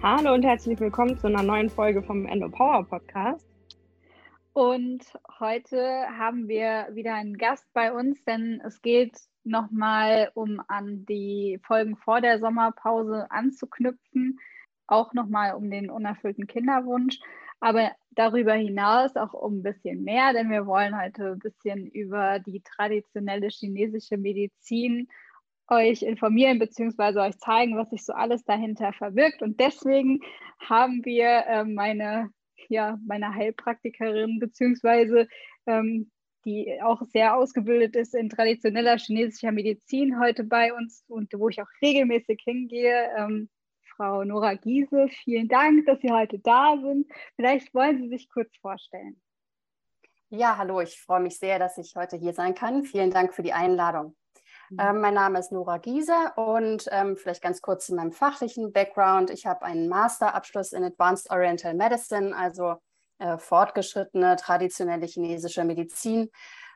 Hallo und herzlich willkommen zu einer neuen Folge vom Endo Power Podcast. Und heute haben wir wieder einen Gast bei uns, denn es geht nochmal, um an die Folgen vor der Sommerpause anzuknüpfen, auch nochmal um den unerfüllten Kinderwunsch, aber darüber hinaus auch um ein bisschen mehr, denn wir wollen heute ein bisschen über die traditionelle chinesische Medizin euch informieren bzw. euch zeigen, was sich so alles dahinter verbirgt. Und deswegen haben wir äh, meine, ja, meine Heilpraktikerin beziehungsweise ähm, die auch sehr ausgebildet ist in traditioneller chinesischer Medizin heute bei uns und wo ich auch regelmäßig hingehe. Ähm, Frau Nora Giese, vielen Dank, dass Sie heute da sind. Vielleicht wollen Sie sich kurz vorstellen. Ja, hallo, ich freue mich sehr, dass ich heute hier sein kann. Vielen Dank für die Einladung. Mhm. Ähm, mein Name ist Nora Giese und ähm, vielleicht ganz kurz zu meinem fachlichen Background. Ich habe einen Masterabschluss in Advanced Oriental Medicine, also äh, fortgeschrittene traditionelle chinesische Medizin.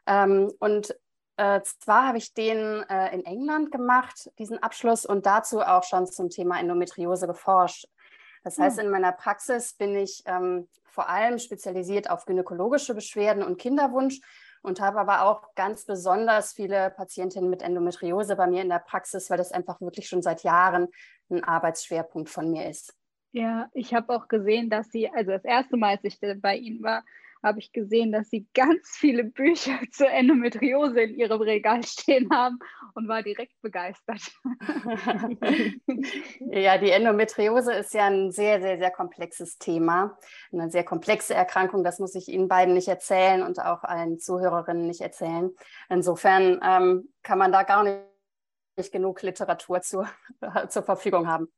Ähm, und äh, zwar habe ich den äh, in England gemacht, diesen Abschluss, und dazu auch schon zum Thema Endometriose geforscht. Das heißt, hm. in meiner Praxis bin ich ähm, vor allem spezialisiert auf gynäkologische Beschwerden und Kinderwunsch und habe aber auch ganz besonders viele Patientinnen mit Endometriose bei mir in der Praxis, weil das einfach wirklich schon seit Jahren ein Arbeitsschwerpunkt von mir ist. Ja, ich habe auch gesehen, dass Sie, also das erste Mal, als ich bei Ihnen war, habe ich gesehen, dass sie ganz viele Bücher zur Endometriose in ihrem Regal stehen haben und war direkt begeistert. ja, die Endometriose ist ja ein sehr, sehr, sehr komplexes Thema. Eine sehr komplexe Erkrankung, das muss ich Ihnen beiden nicht erzählen und auch allen Zuhörerinnen nicht erzählen. Insofern ähm, kann man da gar nicht genug Literatur zu, zur Verfügung haben.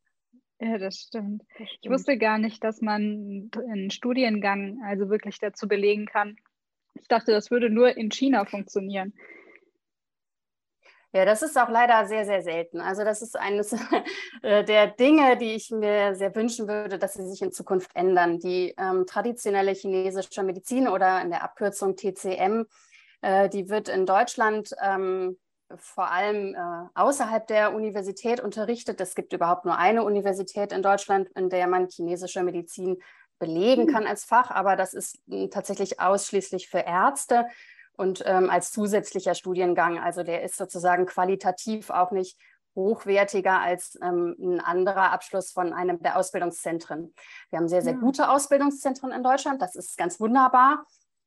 Ja, das stimmt. das stimmt. Ich wusste gar nicht, dass man einen Studiengang also wirklich dazu belegen kann. Ich dachte, das würde nur in China funktionieren. Ja, das ist auch leider sehr, sehr selten. Also das ist eines äh, der Dinge, die ich mir sehr wünschen würde, dass sie sich in Zukunft ändern. Die ähm, traditionelle chinesische Medizin oder in der Abkürzung TCM, äh, die wird in Deutschland ähm, vor allem äh, außerhalb der Universität unterrichtet. Es gibt überhaupt nur eine Universität in Deutschland, in der man chinesische Medizin belegen hm. kann als Fach, aber das ist äh, tatsächlich ausschließlich für Ärzte und ähm, als zusätzlicher Studiengang. Also der ist sozusagen qualitativ auch nicht hochwertiger als ähm, ein anderer Abschluss von einem der Ausbildungszentren. Wir haben sehr, sehr gute Ausbildungszentren in Deutschland. Das ist ganz wunderbar.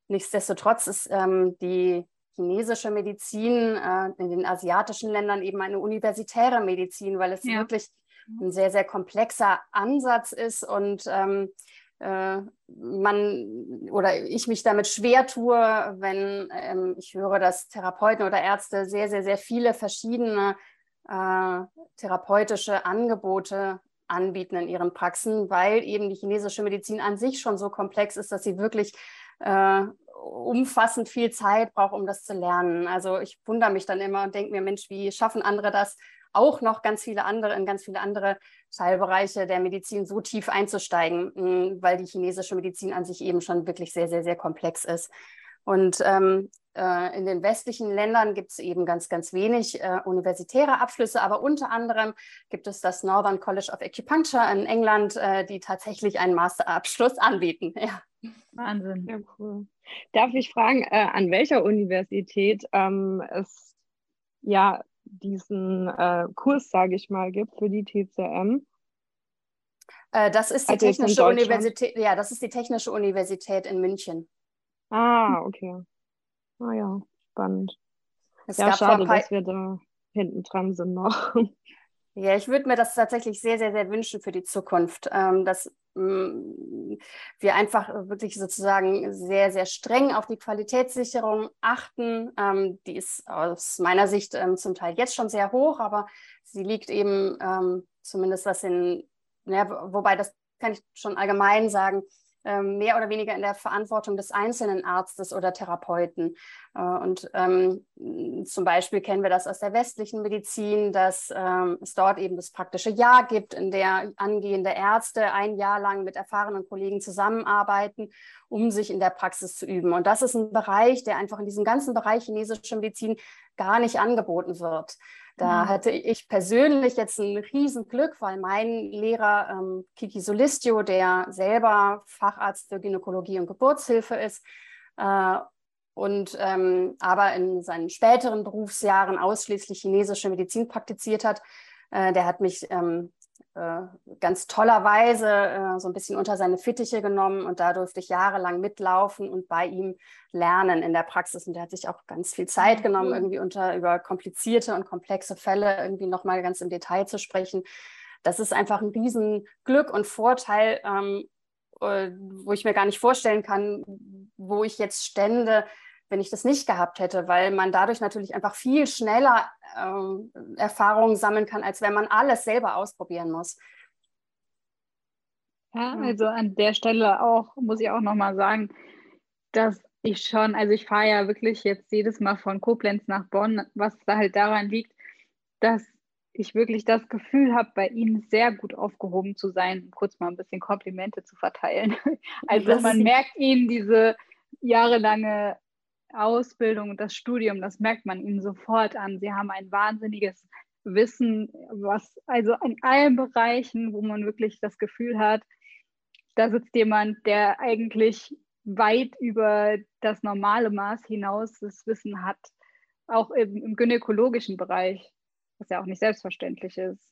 Nichtsdestotrotz ist ähm, die chinesische Medizin, äh, in den asiatischen Ländern eben eine universitäre Medizin, weil es ja. wirklich ein sehr, sehr komplexer Ansatz ist und ähm, äh, man oder ich mich damit schwer tue, wenn ähm, ich höre, dass Therapeuten oder Ärzte sehr, sehr, sehr viele verschiedene äh, therapeutische Angebote anbieten in ihren Praxen, weil eben die chinesische Medizin an sich schon so komplex ist, dass sie wirklich äh, umfassend viel Zeit braucht, um das zu lernen. Also ich wundere mich dann immer und denke mir, Mensch, wie schaffen andere das, auch noch ganz viele andere, in ganz viele andere Teilbereiche der Medizin so tief einzusteigen, hm, weil die chinesische Medizin an sich eben schon wirklich sehr, sehr, sehr komplex ist. Und ähm, äh, in den westlichen Ländern gibt es eben ganz, ganz wenig äh, universitäre Abschlüsse, aber unter anderem gibt es das Northern College of Acupuncture in England, äh, die tatsächlich einen Masterabschluss anbieten. Ja. Wahnsinn. Ja, cool. Darf ich fragen, äh, an welcher Universität ähm, es ja diesen äh, Kurs, sage ich mal, gibt für die TCM? Äh, das ist die also Technische Universität, ja, das ist die Technische Universität in München. Ah, okay. Ah ja, spannend. Es ja, schade, dass wir da hinten dran sind noch. Ja, ich würde mir das tatsächlich sehr, sehr, sehr wünschen für die Zukunft, ähm, dass mm, wir einfach wirklich sozusagen sehr, sehr streng auf die Qualitätssicherung achten. Ähm, die ist aus meiner Sicht ähm, zum Teil jetzt schon sehr hoch, aber sie liegt eben zumindest was in, ja, wobei das kann ich schon allgemein sagen, mehr oder weniger in der Verantwortung des einzelnen Arztes oder Therapeuten. Äh, und ähm, zum Beispiel kennen wir das aus der westlichen Medizin, dass ähm, es dort eben das praktische Jahr gibt, in der angehende Ärzte ein Jahr lang mit erfahrenen Kollegen zusammenarbeiten, um sich in der Praxis zu üben. Und das ist ein Bereich, der einfach in diesem ganzen Bereich chinesische Medizin gar nicht angeboten wird. Da mhm. hatte ich persönlich jetzt ein Riesenglück, weil mein Lehrer ähm, Kiki Solistio, der selber Facharzt für Gynäkologie und Geburtshilfe ist, äh, und ähm, aber in seinen späteren Berufsjahren ausschließlich chinesische Medizin praktiziert hat, äh, der hat mich ähm, äh, ganz tollerweise äh, so ein bisschen unter seine Fittiche genommen und da durfte ich jahrelang mitlaufen und bei ihm lernen in der Praxis. Und der hat sich auch ganz viel Zeit genommen, irgendwie unter über komplizierte und komplexe Fälle irgendwie nochmal ganz im Detail zu sprechen. Das ist einfach ein Riesenglück und Vorteil, ähm, äh, wo ich mir gar nicht vorstellen kann, wo ich jetzt stände, wenn ich das nicht gehabt hätte, weil man dadurch natürlich einfach viel schneller ähm, Erfahrungen sammeln kann, als wenn man alles selber ausprobieren muss. Ja, also an der Stelle auch, muss ich auch nochmal sagen, dass ich schon, also ich fahre ja wirklich jetzt jedes Mal von Koblenz nach Bonn, was da halt daran liegt, dass ich wirklich das Gefühl habe, bei Ihnen sehr gut aufgehoben zu sein, um kurz mal ein bisschen Komplimente zu verteilen. Also man merkt Ihnen diese jahrelange Ausbildung und das Studium, das merkt man ihnen sofort an. Sie haben ein wahnsinniges Wissen, was also in allen Bereichen, wo man wirklich das Gefühl hat, da sitzt jemand, der eigentlich weit über das normale Maß hinaus das Wissen hat, auch im, im gynäkologischen Bereich, was ja auch nicht selbstverständlich ist.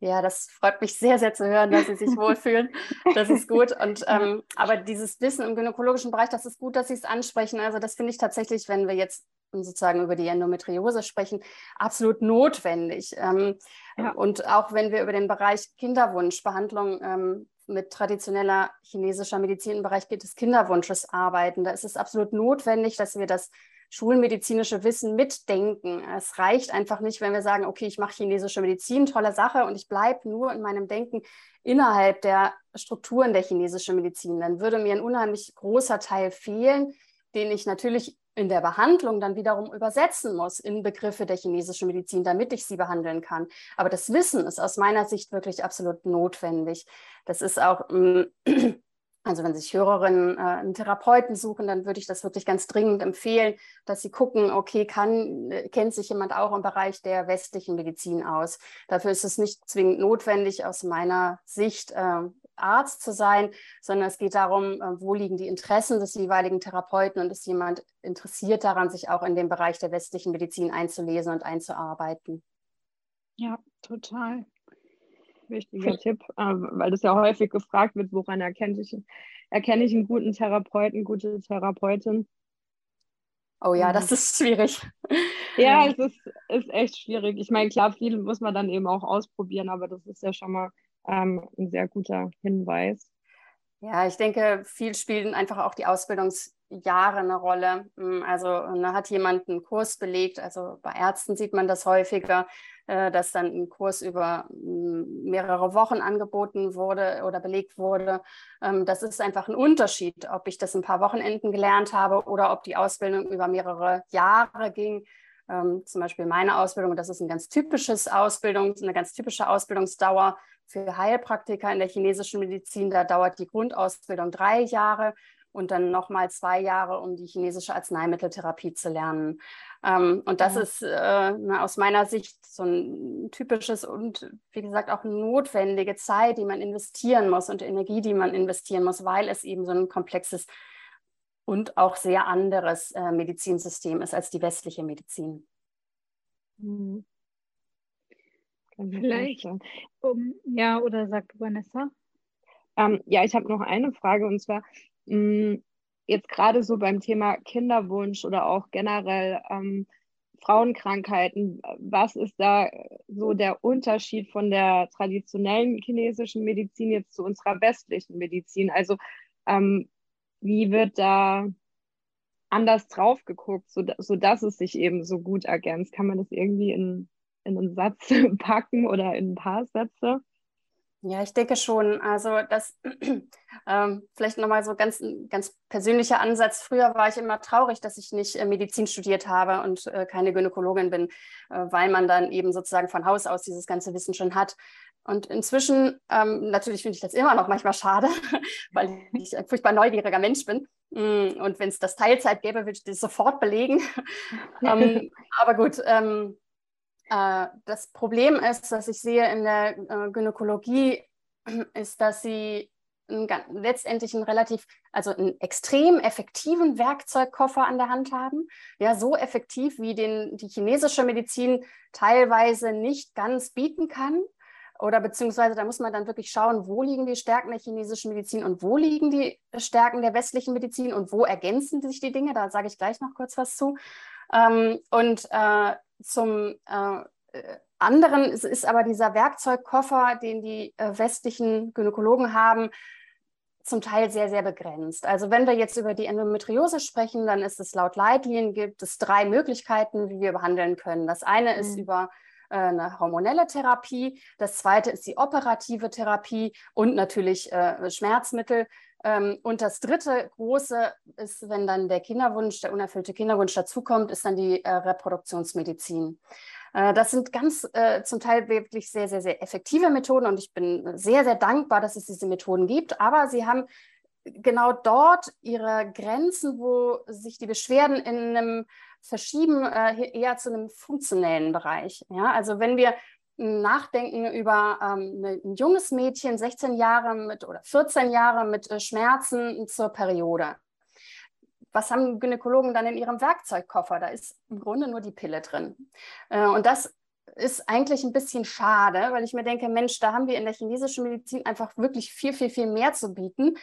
Ja, das freut mich sehr, sehr zu hören, dass Sie sich wohlfühlen. Das ist gut. Und ähm, aber dieses Wissen im gynäkologischen Bereich, das ist gut, dass Sie es ansprechen. Also das finde ich tatsächlich, wenn wir jetzt sozusagen über die Endometriose sprechen, absolut notwendig. Ähm, ja. Und auch wenn wir über den Bereich Kinderwunschbehandlung ähm, mit traditioneller chinesischer Medizin im Bereich des Kinderwunsches arbeiten, da ist es absolut notwendig, dass wir das schulmedizinische Wissen mitdenken. Es reicht einfach nicht, wenn wir sagen, okay, ich mache chinesische Medizin, tolle Sache, und ich bleibe nur in meinem Denken innerhalb der Strukturen der chinesischen Medizin. Dann würde mir ein unheimlich großer Teil fehlen, den ich natürlich in der Behandlung dann wiederum übersetzen muss in Begriffe der chinesischen Medizin, damit ich sie behandeln kann. Aber das Wissen ist aus meiner Sicht wirklich absolut notwendig. Das ist auch mm, also wenn sich Hörerinnen äh, einen Therapeuten suchen, dann würde ich das wirklich ganz dringend empfehlen, dass sie gucken, okay, kann, äh, kennt sich jemand auch im Bereich der westlichen Medizin aus. Dafür ist es nicht zwingend notwendig, aus meiner Sicht äh, Arzt zu sein, sondern es geht darum, äh, wo liegen die Interessen des jeweiligen Therapeuten und ist jemand interessiert daran, sich auch in dem Bereich der westlichen Medizin einzulesen und einzuarbeiten. Ja, total wichtiger Tipp, äh, weil das ja häufig gefragt wird, woran erkenne ich, erkenne ich einen guten Therapeuten, gute Therapeutin. Oh ja, das ist schwierig. Ja, es ist, ist echt schwierig. Ich meine, klar, viel muss man dann eben auch ausprobieren, aber das ist ja schon mal ähm, ein sehr guter Hinweis. Ja, ich denke, viel spielen einfach auch die Ausbildungsjahre eine Rolle. Hm, also da hat jemand einen Kurs belegt, also bei Ärzten sieht man das häufiger, dass dann ein Kurs über hm, mehrere Wochen angeboten wurde oder belegt wurde. Ähm, das ist einfach ein Unterschied, ob ich das ein paar Wochenenden gelernt habe oder ob die Ausbildung über mehrere Jahre ging. Ähm, zum Beispiel meine Ausbildung, das ist ein ganz typisches Ausbildung, eine ganz typische Ausbildungsdauer für Heilpraktiker in der chinesischen Medizin. Da dauert die Grundausbildung drei Jahre und dann nochmal zwei Jahre, um die chinesische Arzneimitteltherapie zu lernen. Ähm, und das ja. ist äh, aus meiner Sicht so ein typisches und wie gesagt auch notwendige Zeit, die man investieren muss und Energie, die man investieren muss, weil es eben so ein komplexes und auch sehr anderes äh, Medizinsystem ist als die westliche Medizin. Mhm. Vielleicht, um, ja, oder sagt Vanessa? Ähm, ja, ich habe noch eine Frage und zwar, mh, mm, jetzt gerade so beim Thema Kinderwunsch oder auch generell ähm, Frauenkrankheiten, was ist da so der Unterschied von der traditionellen chinesischen Medizin jetzt zu unserer westlichen Medizin? Also ähm, wie wird da anders drauf geguckt, so, sodass es sich eben so gut ergänzt? Kann man das irgendwie in, in einen Satz packen oder in ein paar Sätze? Ja, ich denke schon. Also das ähm, vielleicht nochmal so ganz ganz persönlicher Ansatz. Früher war ich immer traurig, dass ich nicht äh, Medizin studiert habe und äh, keine Gynäkologin bin, äh, weil man dann eben sozusagen von Haus aus dieses ganze Wissen schon hat. Und inzwischen, ähm, natürlich finde ich das immer noch manchmal schade, weil ich ein furchtbar neugieriger Mensch bin. Mm, und wenn es das Teilzeit gäbe, würde ich das sofort belegen. ähm, aber gut, ähm, äh, das Problem ist, dass ich sehe in der äh, Gynäkologie, ist, dass sie letztendlich einen relativ, also einen extrem effektiven Werkzeugkoffer an der Hand haben. Ja, so effektiv, wie den die chinesische Medizin teilweise nicht ganz bieten kann. Oder beziehungsweise da muss man dann wirklich schauen, wo liegen die Stärken der chinesischen Medizin und wo liegen die Stärken der westlichen Medizin und wo ergänzen sich die Dinge. Da sage ich gleich noch kurz was zu. Ähm, und äh, zum äh, anderen ist aber dieser Werkzeugkoffer, den die äh, westlichen Gynäkologen haben, zum Teil sehr, sehr begrenzt. Also wenn wir jetzt über die Endometriose sprechen, dann ist es laut Leitlinien gibt es drei Möglichkeiten, wie wir behandeln können. Das eine mhm. ist über äh, eine hormonelle Therapie, das zweite ist die operative Therapie und natürlich äh, Schmerzmittel. Ähm, und das dritte große ist, wenn dann der Kinderwunsch, der unerfüllte Kinderwunsch dazukommt, ist dann die äh, Reproduktionsmedizin. Äh, das sind ganz äh, zum Teil wirklich sehr, sehr, sehr effektive Methoden und ich bin sehr, sehr dankbar, dass es diese Methoden gibt. Aber sie haben genau dort ihre Grenzen, wo sich die Beschwerden in einem verschieben, eher zu einem funktionellen Bereich. Ja? Also wenn wir nachdenken über ähm, ein junges Mädchen, 16 Jahre mit oder 14 Jahre mit äh, Schmerzen zur Periode was haben Gynäkologen dann in ihrem Werkzeugkoffer? Da ist im Grunde nur die Pille drin. Äh, und das ist eigentlich ein bisschen schade, weil ich mir denke, Mensch, da haben wir in der chinesischen Medizin einfach wirklich viel, viel, viel mehr zu bieten.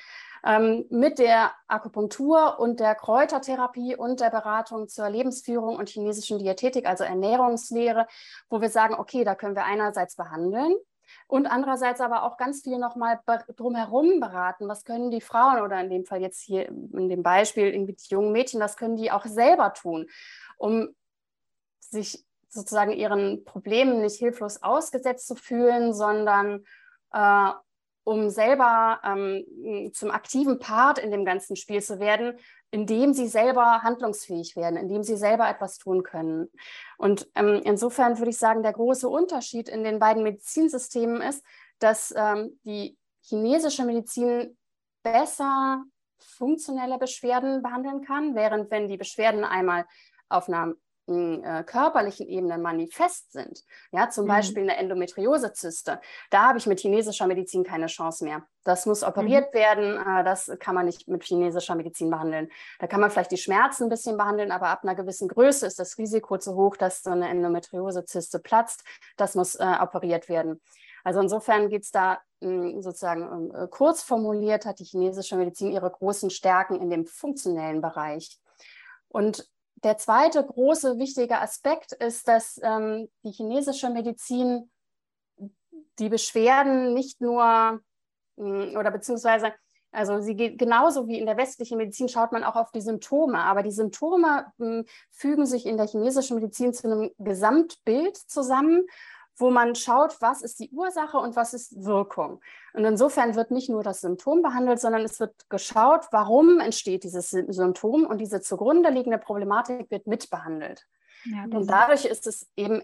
Ähm, mit der Akupunktur und der Kräutertherapie und der Beratung zur Lebensführung und chinesischen Diätetik, also Ernährungslehre, wo wir sagen, okay, da können wir einerseits behandeln, und andererseits aber auch ganz viel nochmal drumherum beraten. Was können die Frauen oder in dem Fall jetzt hier in dem Beispiel irgendwie die jungen Mädchen, was können die auch selber tun, um sich sozusagen ihren Problemen nicht hilflos ausgesetzt zu fühlen, sondern äh, um selber ähm, zum aktiven Part in dem ganzen Spiel zu werden, indem sie selber handlungsfähig werden, indem sie selber etwas tun können. Und ähm, insofern würde ich sagen, der große Unterschied in den beiden Medizinsystemen ist, dass ähm, die chinesische Medizin besser funktionelle Beschwerden behandeln kann, während wenn die Beschwerden einmal auf einer äh, körperlichen Ebene manifest sind, ja, zum mhm. Beispiel eine Endometriosezyste, da habe ich mit chinesischer Medizin keine Chance mehr. Das muss operiert mhm. werden, äh, das kann man nicht mit chinesischer Medizin behandeln. Da kann man vielleicht die Schmerzen ein bisschen behandeln, aber ab einer gewissen Größe ist das Risiko zu hoch, dass so eine Endometriosezyste platzt. Das muss äh, operiert werden. Also insofern geht es da hm, sozusagen äh, kurz formuliert, hat die chinesische Medizin ihre großen Stärken in dem funktionellen Bereich. Und der zweite große wichtige Aspekt ist, dass ähm, die chinesische Medizin die Beschwerden nicht nur mh, hm, oder beziehungsweise also sie geht genauso wie in der westlichen Medizin schaut man auch auf die Symptome, aber die Symptome mh, hm, fügen sich in der chinesischen Medizin zu einem Gesamtbild zusammen wo man schaut, was ist die Ursache und was ist Wirkung. Und insofern wird nicht nur das Symptom behandelt, sondern es wird geschaut, warum entsteht dieses Symptom und diese zugrunde liegende Problematik wird mitbehandelt. Ja, und dadurch ist es eben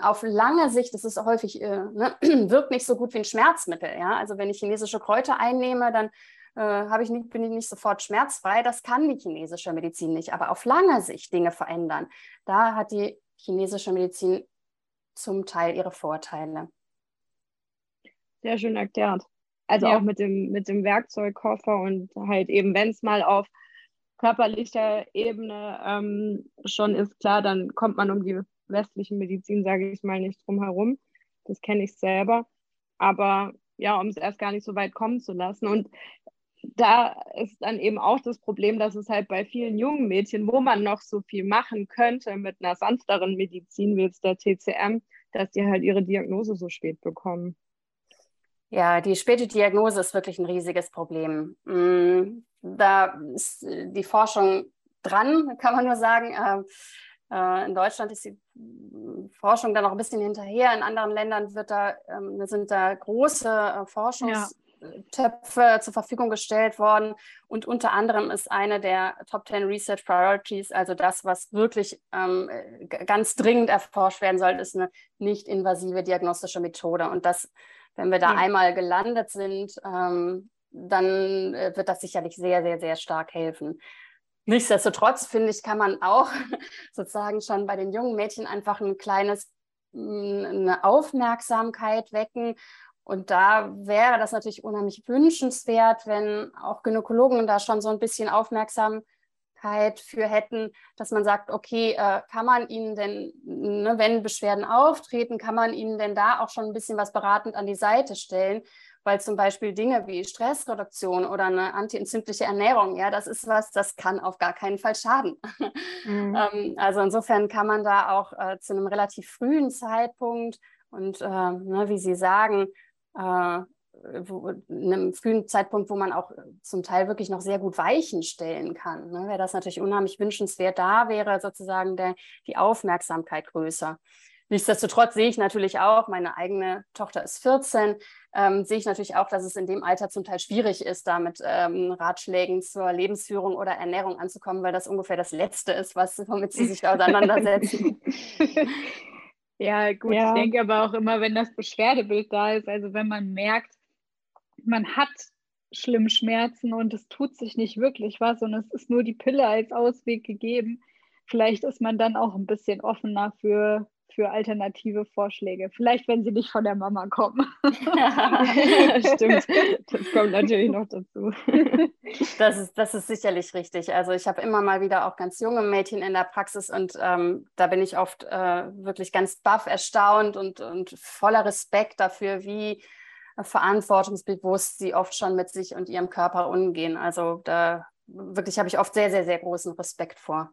auf lange Sicht, das ist häufig, äh, ne, wirkt nicht so gut wie ein Schmerzmittel. Ja? Also wenn ich chinesische Kräuter einnehme, dann äh, ich nicht, bin ich nicht sofort schmerzfrei. Das kann die chinesische Medizin nicht. Aber auf lange Sicht Dinge verändern, da hat die chinesische Medizin zum Teil ihre Vorteile. Sehr schön erklärt. Also ja. auch mit dem, mit dem Werkzeugkoffer und halt eben, wenn es mal auf körperlicher Ebene ähm, schon ist, klar, dann kommt man um die westliche Medizin, sage ich mal, nicht drum herum. Das kenne ich selber. Aber ja, um es erst gar nicht so weit kommen zu lassen. Und da ist dann eben auch das Problem, dass es halt bei vielen jungen Mädchen, wo man noch so viel machen könnte mit einer sanfteren Medizin wie jetzt der TCM, dass die halt ihre Diagnose so spät bekommen. Ja, die späte Diagnose ist wirklich ein riesiges Problem. Mm, da ist die Forschung dran, kann man nur sagen. Ähm, äh, in Deutschland ist sie Forschung da noch ein bisschen hinterher. In anderen Ländern wird da, ähm, sind da große äh, Forschungs- ja. Töpfe zur Verfügung gestellt worden. Und unter anderem ist eine der Top 10 Research Priorities, also das, was wirklich ähm, ganz dringend erforscht werden soll, ist eine nicht invasive diagnostische Methode. Und das, wenn wir da ja. einmal gelandet sind, ähm, dann äh, wird das sicherlich sehr, sehr, sehr stark helfen. Nichtsdestotrotz, finde ich, kann man auch sozusagen schon bei den jungen Mädchen einfach ein kleines eine Aufmerksamkeit wecken und da wäre das natürlich unheimlich wünschenswert, wenn auch Gynäkologen da schon so ein bisschen Aufmerksamkeit für hätten, dass man sagt, okay, äh, kann man ihnen denn, ne, wenn Beschwerden auftreten, kann man ihnen denn da auch schon ein bisschen was beratend an die Seite stellen? Weil zum Beispiel Dinge wie Stressreduktion oder eine antientzündliche Ernährung, ja, das ist was, das kann auf gar keinen Fall schaden. Mhm. ähm, also insofern kann man da auch äh, zu einem relativ frühen Zeitpunkt und äh, ne, wie Sie sagen, äh, wo, in einem frühen Zeitpunkt, wo man auch zum Teil wirklich noch sehr gut Weichen stellen kann, ne, wäre das natürlich unheimlich wünschenswert. Da wäre sozusagen der, die Aufmerksamkeit größer. Nichtsdestotrotz sehe ich natürlich auch, meine eigene Tochter ist 14, ähm, sehe ich natürlich auch, dass es in dem Alter zum Teil schwierig ist, da mit ähm, Ratschlägen zur Lebensführung oder Ernährung anzukommen, weil das ungefähr das Letzte ist, was, womit sie sich auseinandersetzen. Ja, gut, ja. ich denke aber auch immer, wenn das Beschwerdebild da ist, also wenn man merkt, man hat schlimm Schmerzen und es tut sich nicht wirklich was und es ist nur die Pille als Ausweg gegeben, vielleicht ist man dann auch ein bisschen offener für für alternative Vorschläge. Vielleicht, wenn sie nicht von der Mama kommen. Stimmt, das kommt natürlich noch dazu. Das ist, das ist sicherlich richtig. Also ich habe immer mal wieder auch ganz junge Mädchen in der Praxis und ähm, da bin ich oft äh, wirklich ganz baff erstaunt und, und voller Respekt dafür, wie verantwortungsbewusst sie oft schon mit sich und ihrem Körper umgehen. Also da wirklich habe ich oft sehr, sehr, sehr großen Respekt vor.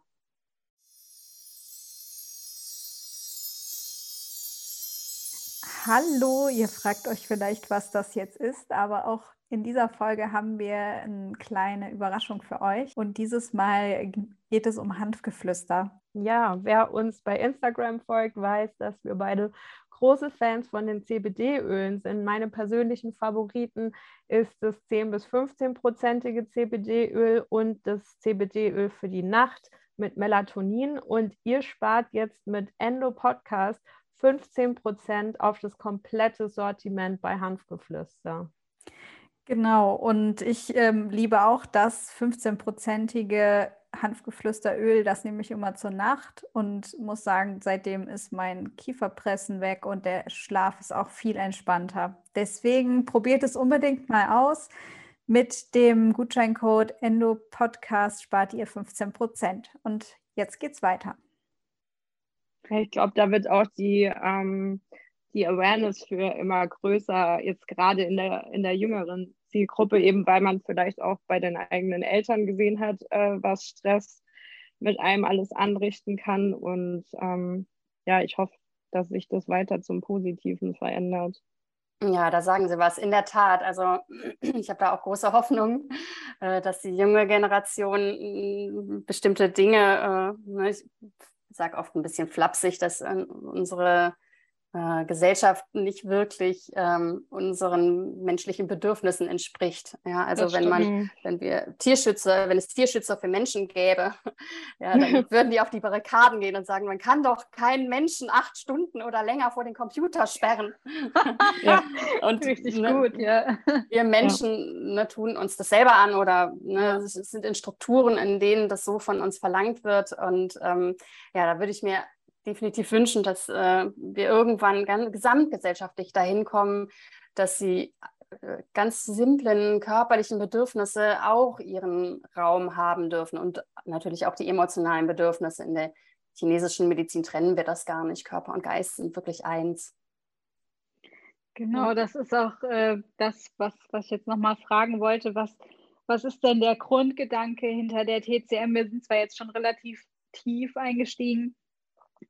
Hallo, ihr fragt euch vielleicht, was das jetzt ist, aber auch in dieser Folge haben wir eine kleine Überraschung für euch und dieses Mal geht es um Hanfgeflüster. Ja, wer uns bei Instagram folgt, weiß, dass wir beide große Fans von den CBD-Ölen sind. Meine persönlichen Favoriten ist das 10 bis 15-prozentige CBD-Öl und das CBD-Öl für die Nacht mit Melatonin und ihr spart jetzt mit Endo Podcast 15 Prozent auf das komplette Sortiment bei Hanfgeflüster. Genau, und ich ähm, liebe auch das 15-prozentige Hanfgeflüsteröl, das nehme ich immer zur Nacht und muss sagen, seitdem ist mein Kieferpressen weg und der Schlaf ist auch viel entspannter. Deswegen probiert es unbedingt mal aus. Mit dem Gutscheincode Endo Podcast spart ihr 15 Prozent. Und jetzt geht's weiter. Ich glaube, da wird auch die, ähm, die Awareness für immer größer, jetzt gerade in der, in der jüngeren Zielgruppe, eben weil man vielleicht auch bei den eigenen Eltern gesehen hat, äh, was Stress mit einem alles anrichten kann. Und ähm, ja, ich hoffe, dass sich das weiter zum Positiven verändert. Ja, da sagen Sie was. In der Tat. Also ich habe da auch große Hoffnung, äh, dass die junge Generation bestimmte Dinge, äh, ne, sage oft ein bisschen flapsig, dass äh, unsere äh, Gesellschaft nicht wirklich ähm, unseren menschlichen Bedürfnissen entspricht. Ja, also wenn man, wenn wir Tierschützer, wenn es Tierschützer für Menschen gäbe, ja, dann würden die auf die Barrikaden gehen und sagen, man kann doch keinen Menschen acht Stunden oder länger vor den Computer sperren. ja. Und richtig ne, gut, ja. Wir Menschen ja. ne, tun uns das selber an oder ne, sind in Strukturen, in denen das so von uns verlangt wird. Und ähm, ja, da würde ich mir definitiv wünschen, dass äh, wir irgendwann ganz gesamtgesellschaftlich dahin kommen, dass sie äh, ganz simplen körperlichen Bedürfnisse auch ihren Raum haben dürfen und natürlich auch die emotionalen Bedürfnisse. In der chinesischen Medizin trennen wir das gar nicht. Körper und Geist sind wirklich eins. Genau, das ist auch äh, das, was, was ich jetzt nochmal fragen wollte. Was, was ist denn der Grundgedanke hinter der TCM? Wir sind zwar jetzt schon relativ tief eingestiegen,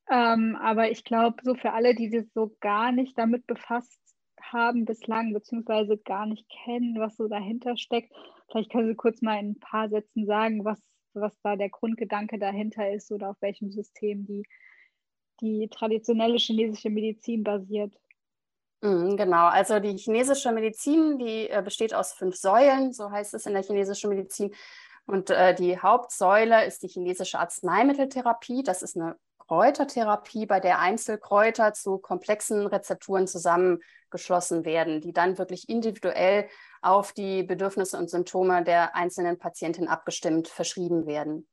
ähm, aber ich glaube, so für alle, die sich so gar nicht damit befasst haben bislang, beziehungsweise gar nicht kennen, was so dahinter steckt, vielleicht können Sie kurz mal in ein paar Sätzen sagen, was, was da der Grundgedanke dahinter ist oder auf welchem System die die traditionelle chinesische Medizin basiert. Mhm, genau, also die chinesische Medizin, die äh, besteht aus fünf Säulen, so heißt es in der chinesischen Medizin. Und äh, die Hauptsäule ist die chinesische Arzneimitteltherapie. Das ist eine Kräutertherapie, bei der Einzelkräuter zu komplexen Rezepturen zusammengeschlossen werden, die dann wirklich individuell auf die Bedürfnisse und Symptome der einzelnen Patientin abgestimmt verschrieben werden.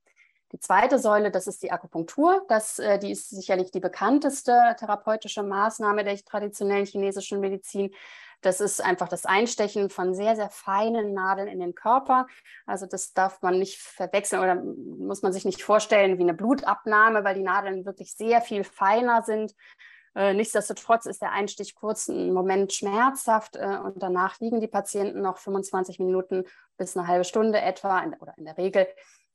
Die zweite Säule, das ist die Akupunktur. Das, äh, die ist sicherlich die bekannteste therapeutische Maßnahme der traditionellen chinesischen Medizin. Das ist einfach das Einstechen von sehr, sehr feinen Nadeln in den Körper. Also das darf man nicht verwechseln oder muss man sich nicht vorstellen wie eine Blutabnahme, weil die Nadeln wirklich sehr viel feiner sind. Äh, nichtsdestotrotz ist der Einstich kurz einen Moment schmerzhaft äh, und danach liegen die Patienten noch 25 Minuten bis eine halbe Stunde etwa oder in der Regel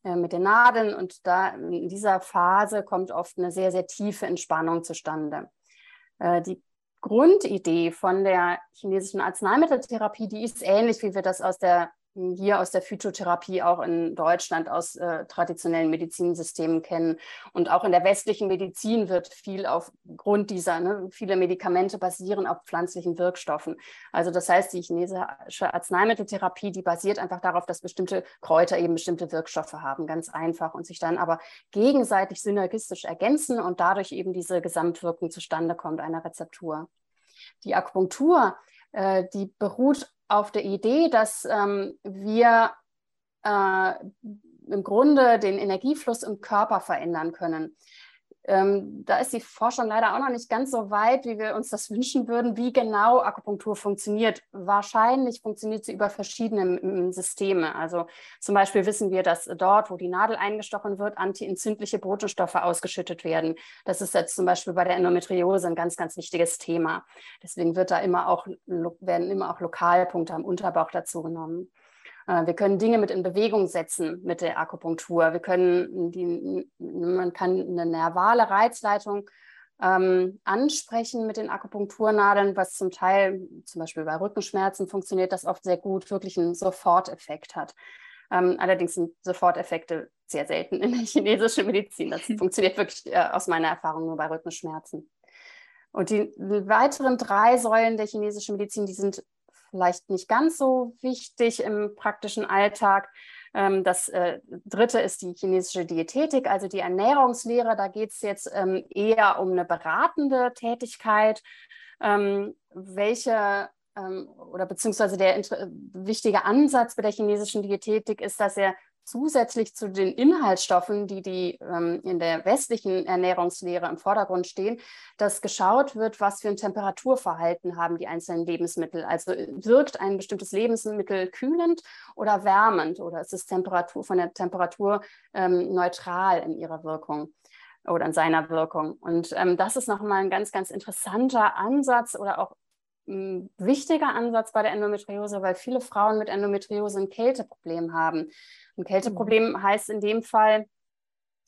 äh, mit den Nadeln und da in dieser Phase kommt oft eine sehr, sehr tiefe Entspannung zustande. Die Grundidee von der chinesischen Arzneimitteltherapie, die ist ähnlich, wie wir das aus der hier aus der Phytotherapie auch in Deutschland aus äh, traditionellen Medizinsystemen kennen. Und auch in der westlichen Medizin wird viel aufgrund dieser, ne, viele Medikamente basieren auf pflanzlichen Wirkstoffen. Also das heißt, die chinesische Arzneimitteltherapie, die basiert einfach darauf, dass bestimmte Kräuter eben bestimmte Wirkstoffe haben, ganz einfach, und sich dann aber gegenseitig synergistisch ergänzen und dadurch eben diese Gesamtwirkung zustande kommt einer Rezeptur. Die Akupunktur, äh, die beruht auf der Idee, dass ähm, wir äh, im Grunde den Energiefluss im Körper verändern können. Ähm, da ist die Forschung leider auch noch nicht ganz so weit, wie wir uns das wünschen würden, wie genau Akupunktur funktioniert. Wahrscheinlich funktioniert sie über verschiedene Systeme. Also zum Beispiel wissen wir, dass dort, wo die Nadel eingestochen wird, antientzündliche Botenstoffe ausgeschüttet werden. Das ist jetzt zum Beispiel bei der Endometriose ein ganz, ganz wichtiges Thema. Deswegen wird da immer auch, werden immer auch Lokalpunkte am Unterbauch dazu genommen. Äh, wir können Dinge mit in Bewegung setzen mit der Akupunktur. Wir können die, man kann eine nervale Reizleitung ähm, ansprechen mit den Akupunkturnadeln, was zum Teil, zum Beispiel bei Rückenschmerzen, funktioniert das oft sehr gut, wirklich einen Soforteffekt hat. Ähm, allerdings sind Soforteffekte sehr selten in der chinesischen Medizin. Das funktioniert wirklich äh, aus meiner Erfahrung nur bei Rückenschmerzen. Und die weiteren drei Säulen der chinesischen Medizin, die sind vielleicht nicht ganz so wichtig im praktischen Alltag. Ähm, das äh, dritte ist die chinesische Diätetik, also die Ernährungslehre. Da geht es jetzt ähm, eher um eine beratende Tätigkeit, ähm, welche oder beziehungsweise der wichtige Ansatz bei der chinesischen Diätetik ist, dass er zusätzlich zu den Inhaltsstoffen, die, die ähm, in der westlichen Ernährungslehre im Vordergrund stehen, dass geschaut wird, was für ein Temperaturverhalten haben die einzelnen Lebensmittel. Also äh, wirkt ein bestimmtes Lebensmittel kühlend oder wärmend oder ist es Temperatur, von der Temperatur ähm, neutral in ihrer Wirkung? oder in seiner Wirkung. Und ähm, das ist nochmal ein ganz, ganz interessanter Ansatz oder auch ein wichtiger Ansatz bei der Endometriose, weil viele Frauen mit Endometriose ein Kälteproblem haben. Ein Kälteproblem mhm. heißt in dem Fall,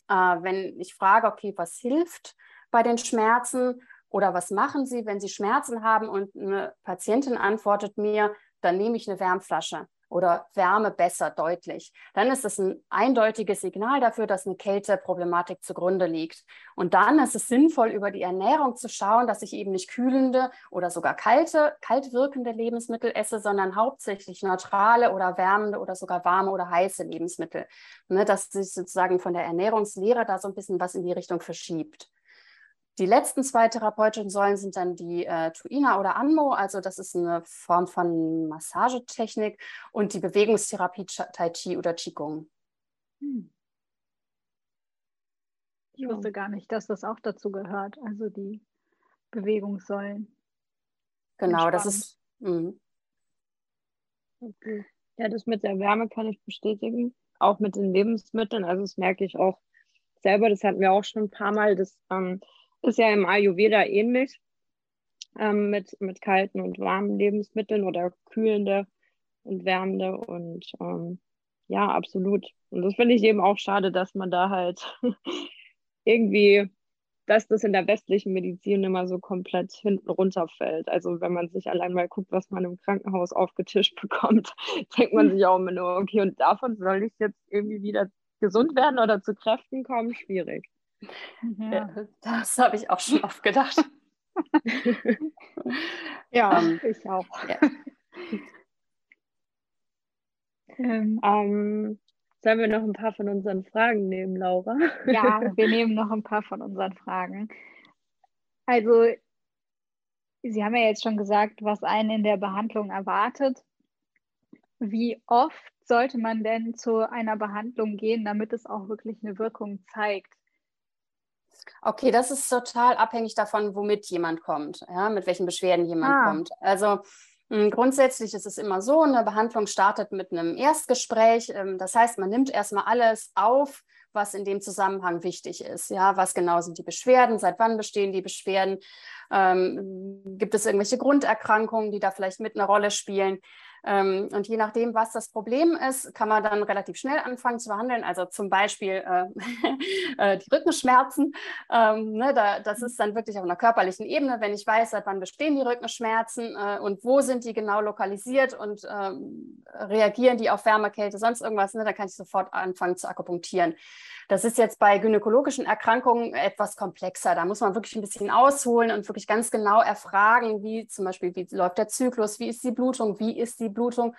äh, wenn ich frage, okay, was hilft bei den Schmerzen oder was machen Sie, wenn Sie Schmerzen haben und eine Patientin antwortet mir, dann nehme ich eine Wärmflasche oder Wärme besser deutlich, dann ist es ein eindeutiges Signal dafür, dass eine Kälteproblematik zugrunde liegt. Und dann ist es sinnvoll, über die Ernährung zu schauen, dass ich eben nicht kühlende oder sogar kalte, kalt wirkende Lebensmittel esse, sondern hauptsächlich neutrale oder wärmende oder sogar warme oder heiße Lebensmittel. Ne, dass sich sozusagen von der Ernährungslehre da so ein bisschen was in die Richtung verschiebt. Die letzten zwei therapeutischen Säulen sind dann die äh, Tuina oder Anmo, also das ist eine Form von Massagetechnik und die Bewegungstherapie Tai Chi oder Qigong. Hm. Ich wusste gar nicht, dass das auch dazu gehört, also die Bewegungssäulen. Genau, das ist. Mh. Okay. Ja, das mit der Wärme kann ich bestätigen, auch mit den Lebensmitteln. Also das merke ich auch selber, das hatten wir auch schon ein paar Mal, dass ähm, ist ja im Ayurveda ähnlich ähm, mit, mit kalten und warmen Lebensmitteln oder kühlende und wärmende und ähm, ja, absolut. Und das finde ich eben auch schade, dass man da halt irgendwie, dass das in der westlichen Medizin immer so komplett hinten runterfällt. Also wenn man sich allein mal guckt, was man im Krankenhaus aufgetischt bekommt, denkt man sich auch immer nur, okay, und davon soll ich jetzt irgendwie wieder gesund werden oder zu Kräften kommen? Schwierig. Ja. Das habe ich auch schon oft gedacht. ja, ähm, ich auch. Ja. ähm, ähm, sollen wir noch ein paar von unseren Fragen nehmen, Laura? ja, wir nehmen noch ein paar von unseren Fragen. Also, Sie haben ja jetzt schon gesagt, was einen in der Behandlung erwartet. Wie oft sollte man denn zu einer Behandlung gehen, damit es auch wirklich eine Wirkung zeigt? Okay, das ist total abhängig davon, womit jemand kommt, ja, mit welchen Beschwerden jemand ah. kommt. Also hm, grundsätzlich ist es immer so, eine Behandlung startet mit einem Erstgespräch. Ähm, das heißt, man nimmt erstmal alles auf, was in dem Zusammenhang wichtig ist. Ja, was genau sind die Beschwerden? Seit wann bestehen die Beschwerden? Ähm, gibt es irgendwelche Grunderkrankungen, die da vielleicht mit eine Rolle spielen? Ähm, und je nachdem, was das Problem ist, kann man dann relativ schnell anfangen zu behandeln. Also zum Beispiel äh, äh, die Rückenschmerzen. Ähm, ne, da, das ist dann wirklich auf einer körperlichen Ebene. Wenn ich weiß, seit wann bestehen die Rückenschmerzen äh, und wo sind die genau lokalisiert und ähm, reagieren die auf Wärme, Kälte, sonst irgendwas, ne, dann kann ich sofort anfangen zu akupunktieren. Das ist jetzt bei gynäkologischen Erkrankungen etwas komplexer. Da muss man wirklich ein bisschen ausholen und wirklich ganz genau erfragen, wie zum Beispiel, wie läuft der Zyklus, wie ist die Blutung, wie ist die Blutung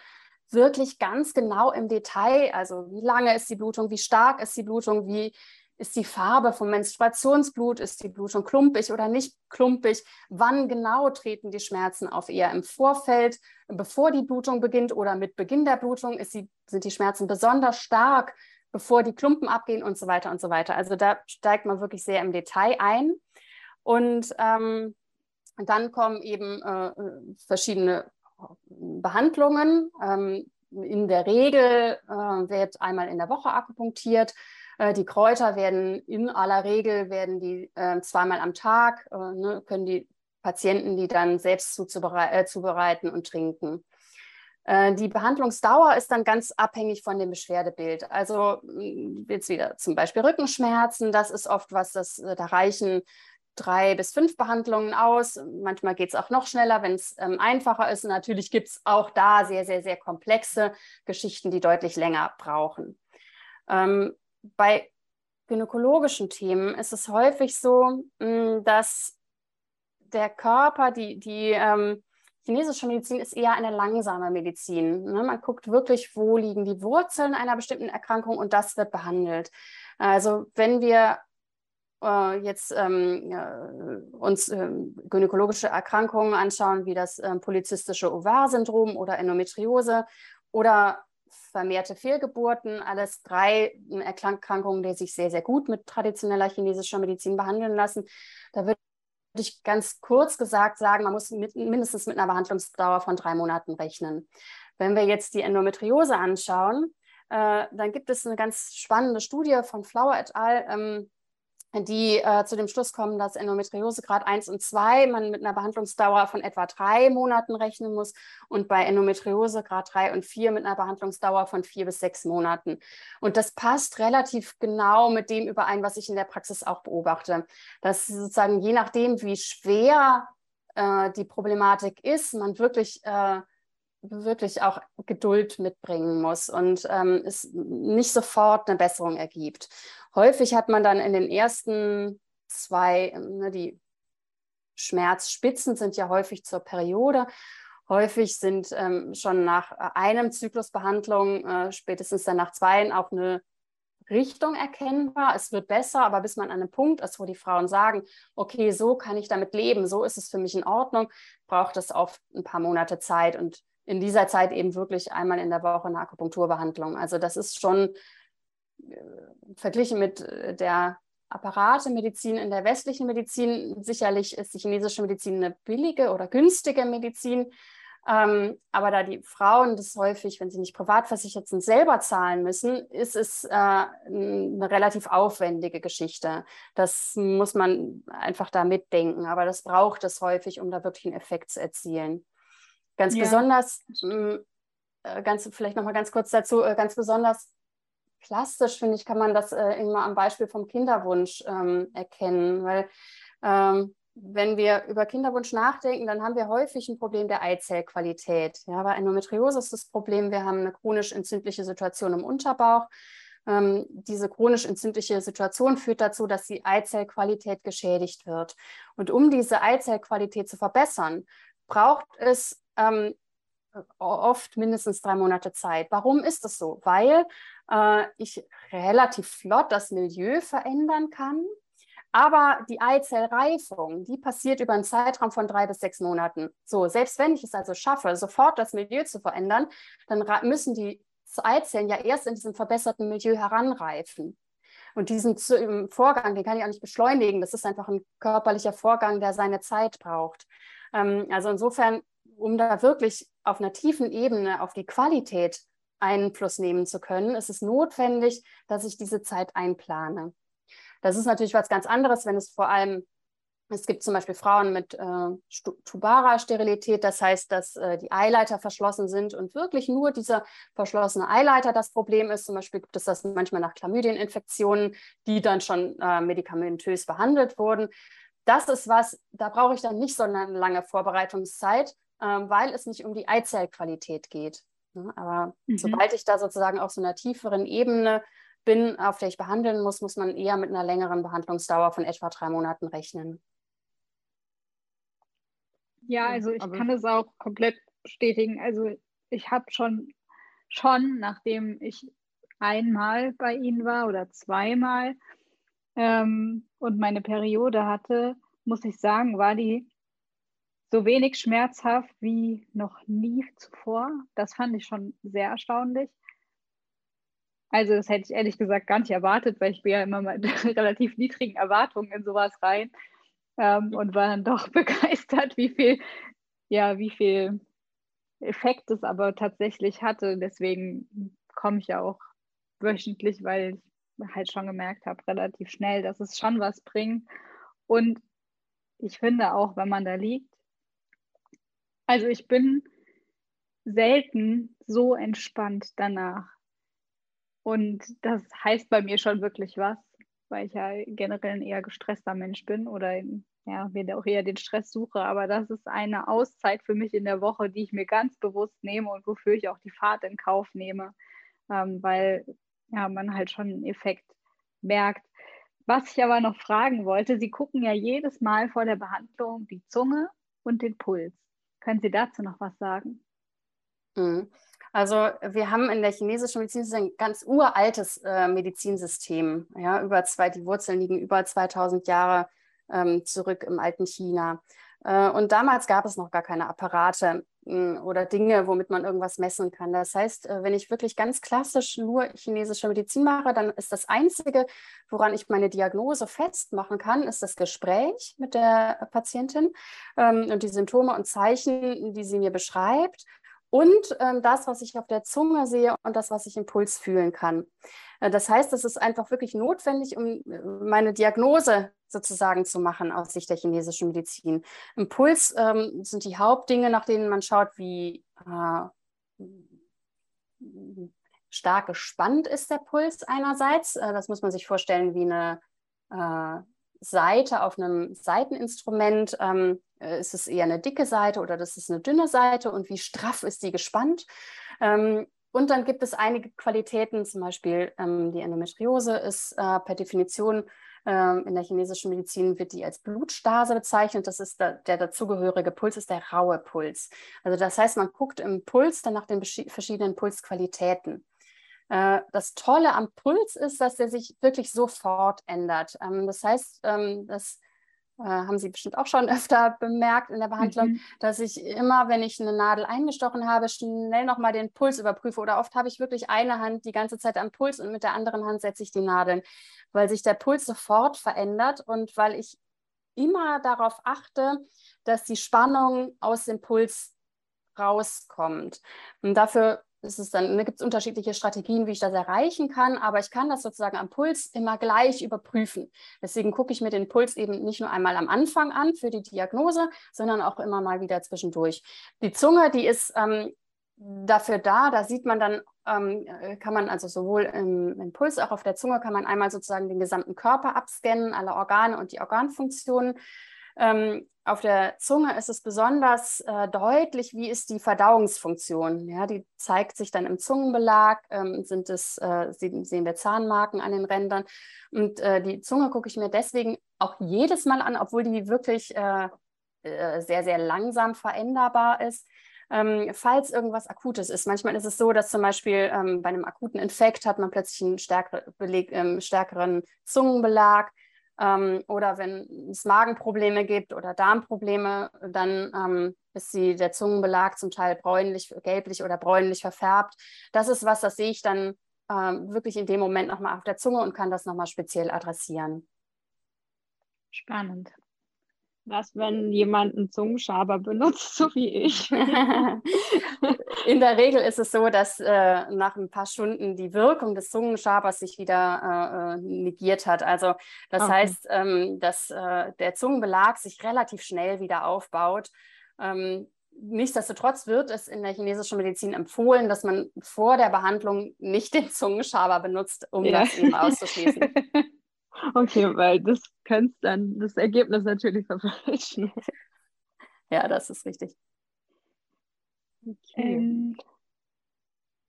wirklich ganz genau im Detail. Also wie lange ist die Blutung, wie stark ist die Blutung, wie ist die Farbe vom Menstruationsblut, ist die Blutung klumpig oder nicht klumpig, wann genau treten die Schmerzen auf, eher im Vorfeld, bevor die Blutung beginnt oder mit Beginn der Blutung, die, sind die Schmerzen besonders stark, bevor die Klumpen abgehen und so weiter und so weiter. Also da steigt man wirklich sehr im Detail ein. Und ähm, dann kommen eben äh, verschiedene Behandlungen. Ähm, in der Regel äh, wird einmal in der Woche akupunktiert. Äh, die Kräuter werden in aller Regel werden die äh, zweimal am Tag, äh, ne, können die Patienten die dann selbst äh, zubereiten und trinken. Äh, die Behandlungsdauer ist dann ganz abhängig von dem Beschwerdebild. Also mm, jetzt wieder zum Beispiel Rückenschmerzen, das ist oft was, das, äh, da reichen drei bis fünf Behandlungen aus. Manchmal geht es auch noch schneller, wenn es ähm, einfacher ist. Und natürlich gibt es auch da sehr, sehr, sehr komplexe Geschichten, die deutlich länger brauchen. Ähm, bei gynäkologischen Themen ist es häufig so, mh, mm, dass der Körper, die, die ähm, chinesische Medizin ist eher eine langsame Medizin. Ne? Man guckt wirklich, wo liegen die Wurzeln einer bestimmten Erkrankung und das wird behandelt. Also wenn wir äh, jetzt ähm, äh, uns äh, gynäkologische Erkrankungen anschauen, wie das äh, polizistische Ovar-Syndrom oder Endometriose oder vermehrte Fehlgeburten, alles drei Erkrankungen, die sich sehr, sehr gut mit traditioneller chinesischer Medizin behandeln lassen. Da wird würde ich ganz kurz gesagt sagen, man muss mit, mindestens mit einer Behandlungsdauer von drei Monaten rechnen. Wenn wir jetzt die Endometriose anschauen, äh, dann gibt es eine ganz spannende Studie von Flower et al., ähm, die äh, zu dem Schluss kommen, dass Endometriose Grad 1 und 2 man mit einer Behandlungsdauer von etwa drei Monaten rechnen muss und bei Endometriose Grad 3 und 4 mit einer Behandlungsdauer von vier bis sechs Monaten. Und das passt relativ genau mit dem überein, was ich in der Praxis auch beobachte. Dass sozusagen je nachdem, wie schwer äh, die Problematik ist, man wirklich äh, wirklich auch Geduld mitbringen muss und ähm, es nicht sofort eine Besserung ergibt. Häufig hat man dann in den ersten zwei, ne, die Schmerzspitzen sind ja häufig zur Periode. Häufig sind ähm, schon nach einem Zyklusbehandlung, äh, spätestens dann nach zwei, auch eine Richtung erkennbar. Es wird besser, aber bis man an einem Punkt ist, wo die Frauen sagen, okay, so kann ich damit leben, so ist es für mich in Ordnung, braucht es oft ein paar Monate Zeit. Und in dieser Zeit eben wirklich einmal in der Woche eine Akupunkturbehandlung. Also das ist schon äh, verglichen mit äh, der Apparatemedizin in der westlichen Medizin. Sicherlich ist die chinesische Medizin eine billige oder günstige Medizin. Ähm, aber da die Frauen das häufig, wenn sie nicht privat versichert sind, selber zahlen müssen, ist es äh, eine relativ aufwendige Geschichte. Das muss man einfach da mitdenken. Aber das braucht es häufig, um da wirklich einen Effekt zu erzielen. Ganz ja. besonders, mm, äh, ganz, vielleicht nochmal ganz kurz dazu, äh, ganz besonders plastisch, finde ich, kann man das äh, immer am Beispiel vom Kinderwunsch ähm, erkennen, weil ähm, wenn wir über Kinderwunsch nachdenken, dann haben wir häufig ein Problem der Eizellqualität. Ja, bei Endometriose ist das Problem, wir haben eine chronisch entzündliche Situation im Unterbauch. Ähm, diese chronisch entzündliche Situation führt dazu, dass die Eizellqualität geschädigt wird. Und um diese Eizellqualität zu verbessern, braucht es ähm, oft mindestens drei Monate Zeit. Warum ist das so? Weil äh, ich relativ flott das Milieu verändern kann. Aber die Eizellreifung, die passiert über einen Zeitraum von drei bis sechs Monaten. So, selbst wenn ich es also schaffe, sofort das Milieu zu verändern, dann müssen die Eizellen ja erst in diesem verbesserten Milieu heranreifen. Und diesen Vorgang, den kann ich auch nicht beschleunigen. Das ist einfach ein körperlicher Vorgang, der seine Zeit braucht. Ähm, also insofern, um da wirklich auf einer tiefen Ebene auf die Qualität Einfluss nehmen zu können, ist es notwendig, dass ich diese Zeit einplane. Das ist natürlich was ganz anderes, wenn es vor allem, es gibt zum Beispiel Frauen mit äh, Tubara-Sterilität, das heißt, dass äh, die Eileiter verschlossen sind und wirklich nur dieser verschlossene Eileiter das Problem ist. Zum Beispiel gibt es das manchmal nach Chlamydieninfektionen, die dann schon äh, medikamentös behandelt wurden. Das ist was, da brauche ich dann nicht so eine lange Vorbereitungszeit, weil es nicht um die Eizellqualität geht. Ne? Aber mhm. sobald ich da sozusagen auf so einer tieferen Ebene bin, auf der ich behandeln muss, muss man eher mit einer längeren Behandlungsdauer von etwa drei Monaten rechnen. Ja, also ich Aber kann es auch komplett bestätigen. Also ich habe schon, schon, nachdem ich einmal bei Ihnen war oder zweimal ähm, und meine Periode hatte, muss ich sagen, war die so wenig schmerzhaft wie noch nie zuvor. Das fand ich schon sehr erstaunlich. Also das hätte ich ehrlich gesagt gar nicht erwartet, weil ich bin ja immer mit relativ niedrigen Erwartungen in sowas rein ähm, und war dann doch begeistert, wie viel, ja, wie viel Effekt es aber tatsächlich hatte. Deswegen komme ich ja auch wöchentlich, weil ich halt schon gemerkt habe, relativ schnell, dass es schon was bringt. Und ich finde auch, wenn man da liegt, also ich bin selten so entspannt danach. Und das heißt bei mir schon wirklich was, weil ich ja generell ein eher gestresster Mensch bin oder ja, auch eher den Stress suche. Aber das ist eine Auszeit für mich in der Woche, die ich mir ganz bewusst nehme und wofür ich auch die Fahrt in Kauf nehme, ähm, weil ja, man halt schon einen Effekt merkt. Was ich aber noch fragen wollte, Sie gucken ja jedes Mal vor der Behandlung die Zunge und den Puls. Können Sie dazu noch was sagen? Mhm. Also wir haben in der chinesischen Medizin ein ganz uraltes äh, Medizinsystem. Ja, über zwei, die Wurzeln liegen über 2000 Jahre ähm, zurück im alten China. Äh, und damals gab es noch gar keine Apparate oder Dinge, womit man irgendwas messen kann. Das heißt, äh, wenn ich wirklich ganz klassisch nur chinesische Medizin mache, dann ist das Einzige, woran ich meine Diagnose festmachen kann, ist das Gespräch mit der Patientin ähm, und die Symptome und Zeichen, die sie mir beschreibt und ähm, das, was ich auf der Zunge sehe und das, was ich im Puls fühlen kann. Äh, das heißt, es ist einfach wirklich notwendig, um äh, meine Diagnose sozusagen zu machen aus Sicht der chinesischen Medizin. Im Puls ähm, sind die Hauptdinge, nach denen man schaut, wie äh, stark gespannt ist der Puls einerseits. Äh, das muss man sich vorstellen wie eine äh, Seite auf einem Seiteninstrument. Ähm, äh, ist es eher eine dicke Seite oder das ist eine dünne Seite und wie straff ist die gespannt? Ähm, und dann gibt es einige Qualitäten, zum Beispiel ähm, die Endometriose ist äh, per Definition in der chinesischen Medizin wird die als Blutstase bezeichnet. Das ist der, der dazugehörige Puls, ist der raue Puls. Also das heißt, man guckt im Puls dann nach den verschiedenen Pulsqualitäten. Äh, das Tolle am Puls ist, dass er sich wirklich sofort ändert. Ähm, das heißt, ähm, das äh, haben Sie bestimmt auch schon öfter bemerkt in der Behandlung, mhm. dass ich immer, wenn ich eine Nadel eingestochen habe, schnell nochmal den Puls überprüfe. Oder oft habe ich wirklich eine Hand die ganze Zeit am Puls und mit der anderen Hand setze ich die Nadeln, weil sich der Puls sofort verändert und weil ich immer darauf achte, dass die Spannung aus dem Puls rauskommt. Und dafür ist dann, da gibt es unterschiedliche Strategien, wie ich das erreichen kann, aber ich kann das sozusagen am Puls immer gleich überprüfen. Deswegen gucke ich mir den Puls eben nicht nur einmal am Anfang an für die Diagnose, sondern auch immer mal wieder zwischendurch. Die Zunge, die ist ähm, dafür da, da sieht man dann, ähm, kann man also sowohl im, im, Puls, auch auf der Zunge, kann man einmal sozusagen den gesamten Körper abscannen, alle Organe und die Organfunktionen. Ähm, auf der Zunge ist es besonders äh, deutlich, wie ist die Verdauungsfunktion. Ja, die zeigt sich dann im Zungenbelag, ähm, sind es, äh, sehen wir Zahnmarken an den Rändern. Und äh, die Zunge gucke ich mir deswegen auch jedes Mal an, obwohl die wirklich äh, äh, sehr, sehr langsam veränderbar ist. Ähm, falls irgendwas Akutes ist. Manchmal ist es so, dass zum Beispiel ähm, bei einem akuten Infekt hat man plötzlich einen stärker, ähm, stärkeren Zungenbelag ähm, oder wenn es Magenprobleme gibt oder Darmprobleme, dann ähm, ist sie, der Zungenbelag zum Teil bräunlich, gelblich oder bräunlich verfärbt. Das ist was, das sehe ich dann ähm, wirklich in dem Moment nochmal auf der Zunge und kann das nochmal speziell adressieren. Spannend. Was, wenn jemand einen Zungenschaber benutzt, so wie ich? In der Regel ist es so, dass äh, nach ein paar Stunden die Wirkung des Zungenschabers sich wieder äh, äh negiert hat. Also das okay. heißt, ähm, dass äh, der Zungenbelag sich relativ schnell wieder aufbaut. Ähm, nichtsdestotrotz wird es in der chinesischen Medizin empfohlen, dass man vor der Behandlung nicht den Zungenschaber benutzt, um ja. das eben auszuschließen. Okay, weil das könnte dann das Ergebnis natürlich verfälschen. Ja, das ist richtig. Okay. Ähm,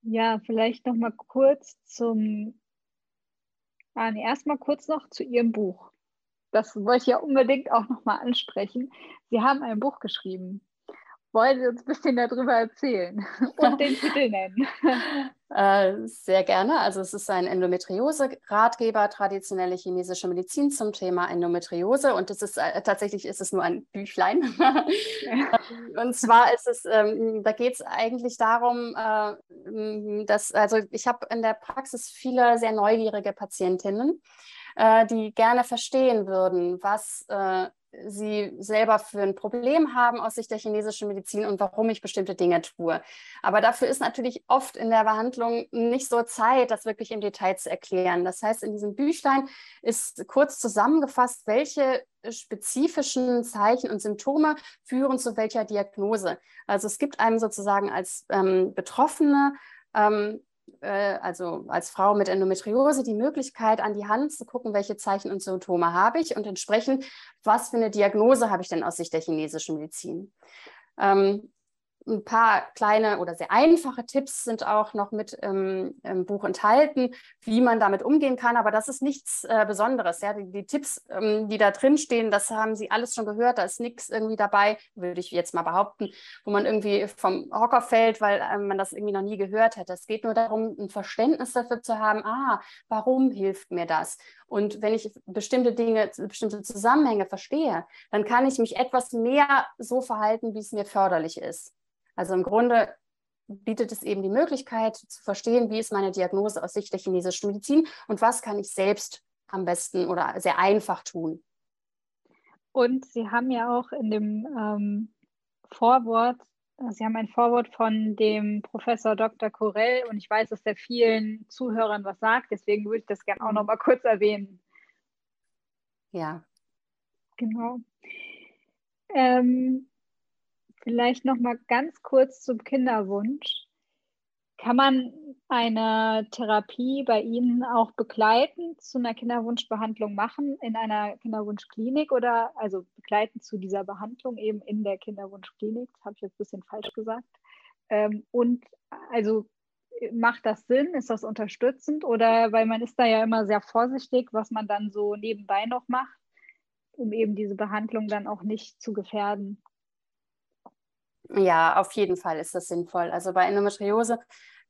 ja, vielleicht noch mal kurz zum, ah, nee, erstmal kurz noch zu Ihrem Buch. Das wollte ich ja unbedingt auch noch mal ansprechen. Sie haben ein Buch geschrieben. Wollen Sie uns ein bisschen darüber erzählen und den Titel nennen? Äh, sehr gerne. Also es ist ein Endometriose-Ratgeber, traditionelle chinesische Medizin zum Thema Endometriose. Und es ist äh, tatsächlich ist es nur ein Büchlein. und zwar ist es, ähm, da geht es eigentlich darum, äh, dass, also ich habe in der Praxis viele sehr neugierige Patientinnen, äh, die gerne verstehen würden, was äh, sie selber für ein Problem haben aus Sicht der chinesischen Medizin und warum ich bestimmte Dinge tue. Aber dafür ist natürlich oft in der Behandlung nicht so Zeit, das wirklich im Detail zu erklären. Das heißt, in diesem Büchlein ist kurz zusammengefasst, welche spezifischen Zeichen und Symptome führen zu welcher Diagnose. Also es gibt einem sozusagen als ähm, Betroffene ähm, äh, also als Frau mit Endometriose, die Möglichkeit, an die Hand zu gucken, welche Zeichen und Symptome habe ich und entsprechend, was für eine Diagnose habe ich denn aus Sicht der chinesischen Medizin. Ähm, ein paar kleine oder sehr einfache Tipps sind auch noch mit ähm, im Buch enthalten, wie man damit umgehen kann. Aber das ist nichts äh, Besonderes. Ja? Die, die Tipps, ähm, die da drin stehen, das haben Sie alles schon gehört. Da ist nichts irgendwie dabei, würde ich jetzt mal behaupten, wo man irgendwie vom Hocker fällt, weil ähm, man das irgendwie noch nie gehört hätte. Es geht nur darum, ein Verständnis dafür zu haben, ah, warum hilft mir das? Und wenn ich bestimmte Dinge, bestimmte Zusammenhänge verstehe, dann kann ich mich etwas mehr so verhalten, wie es mir förderlich ist. Also im Grunde bietet es eben die Möglichkeit zu verstehen, wie ist meine Diagnose aus Sicht der chinesischen Medizin und was kann ich selbst am besten oder sehr einfach tun. Und Sie haben ja auch in dem ähm, Vorwort, äh, Sie haben ein Vorwort von dem Professor Dr. Corell und ich weiß, dass der vielen Zuhörern was sagt, deswegen würde ich das gerne auch noch mal kurz erwähnen. Ja. Genau. Ähm, Vielleicht noch mal ganz kurz zum Kinderwunsch. Kann man eine Therapie bei Ihnen auch begleitend zu einer Kinderwunschbehandlung machen in einer Kinderwunschklinik oder also begleitend zu dieser Behandlung eben in der Kinderwunschklinik? Das habe ich jetzt ein bisschen falsch gesagt. Ähm, und also macht das Sinn? Ist das unterstützend? Oder weil man ist da ja immer sehr vorsichtig, was man dann so nebenbei noch macht, um eben diese Behandlung dann auch nicht zu gefährden. Ja, auf jeden Fall ist das sinnvoll. Also bei Endometriose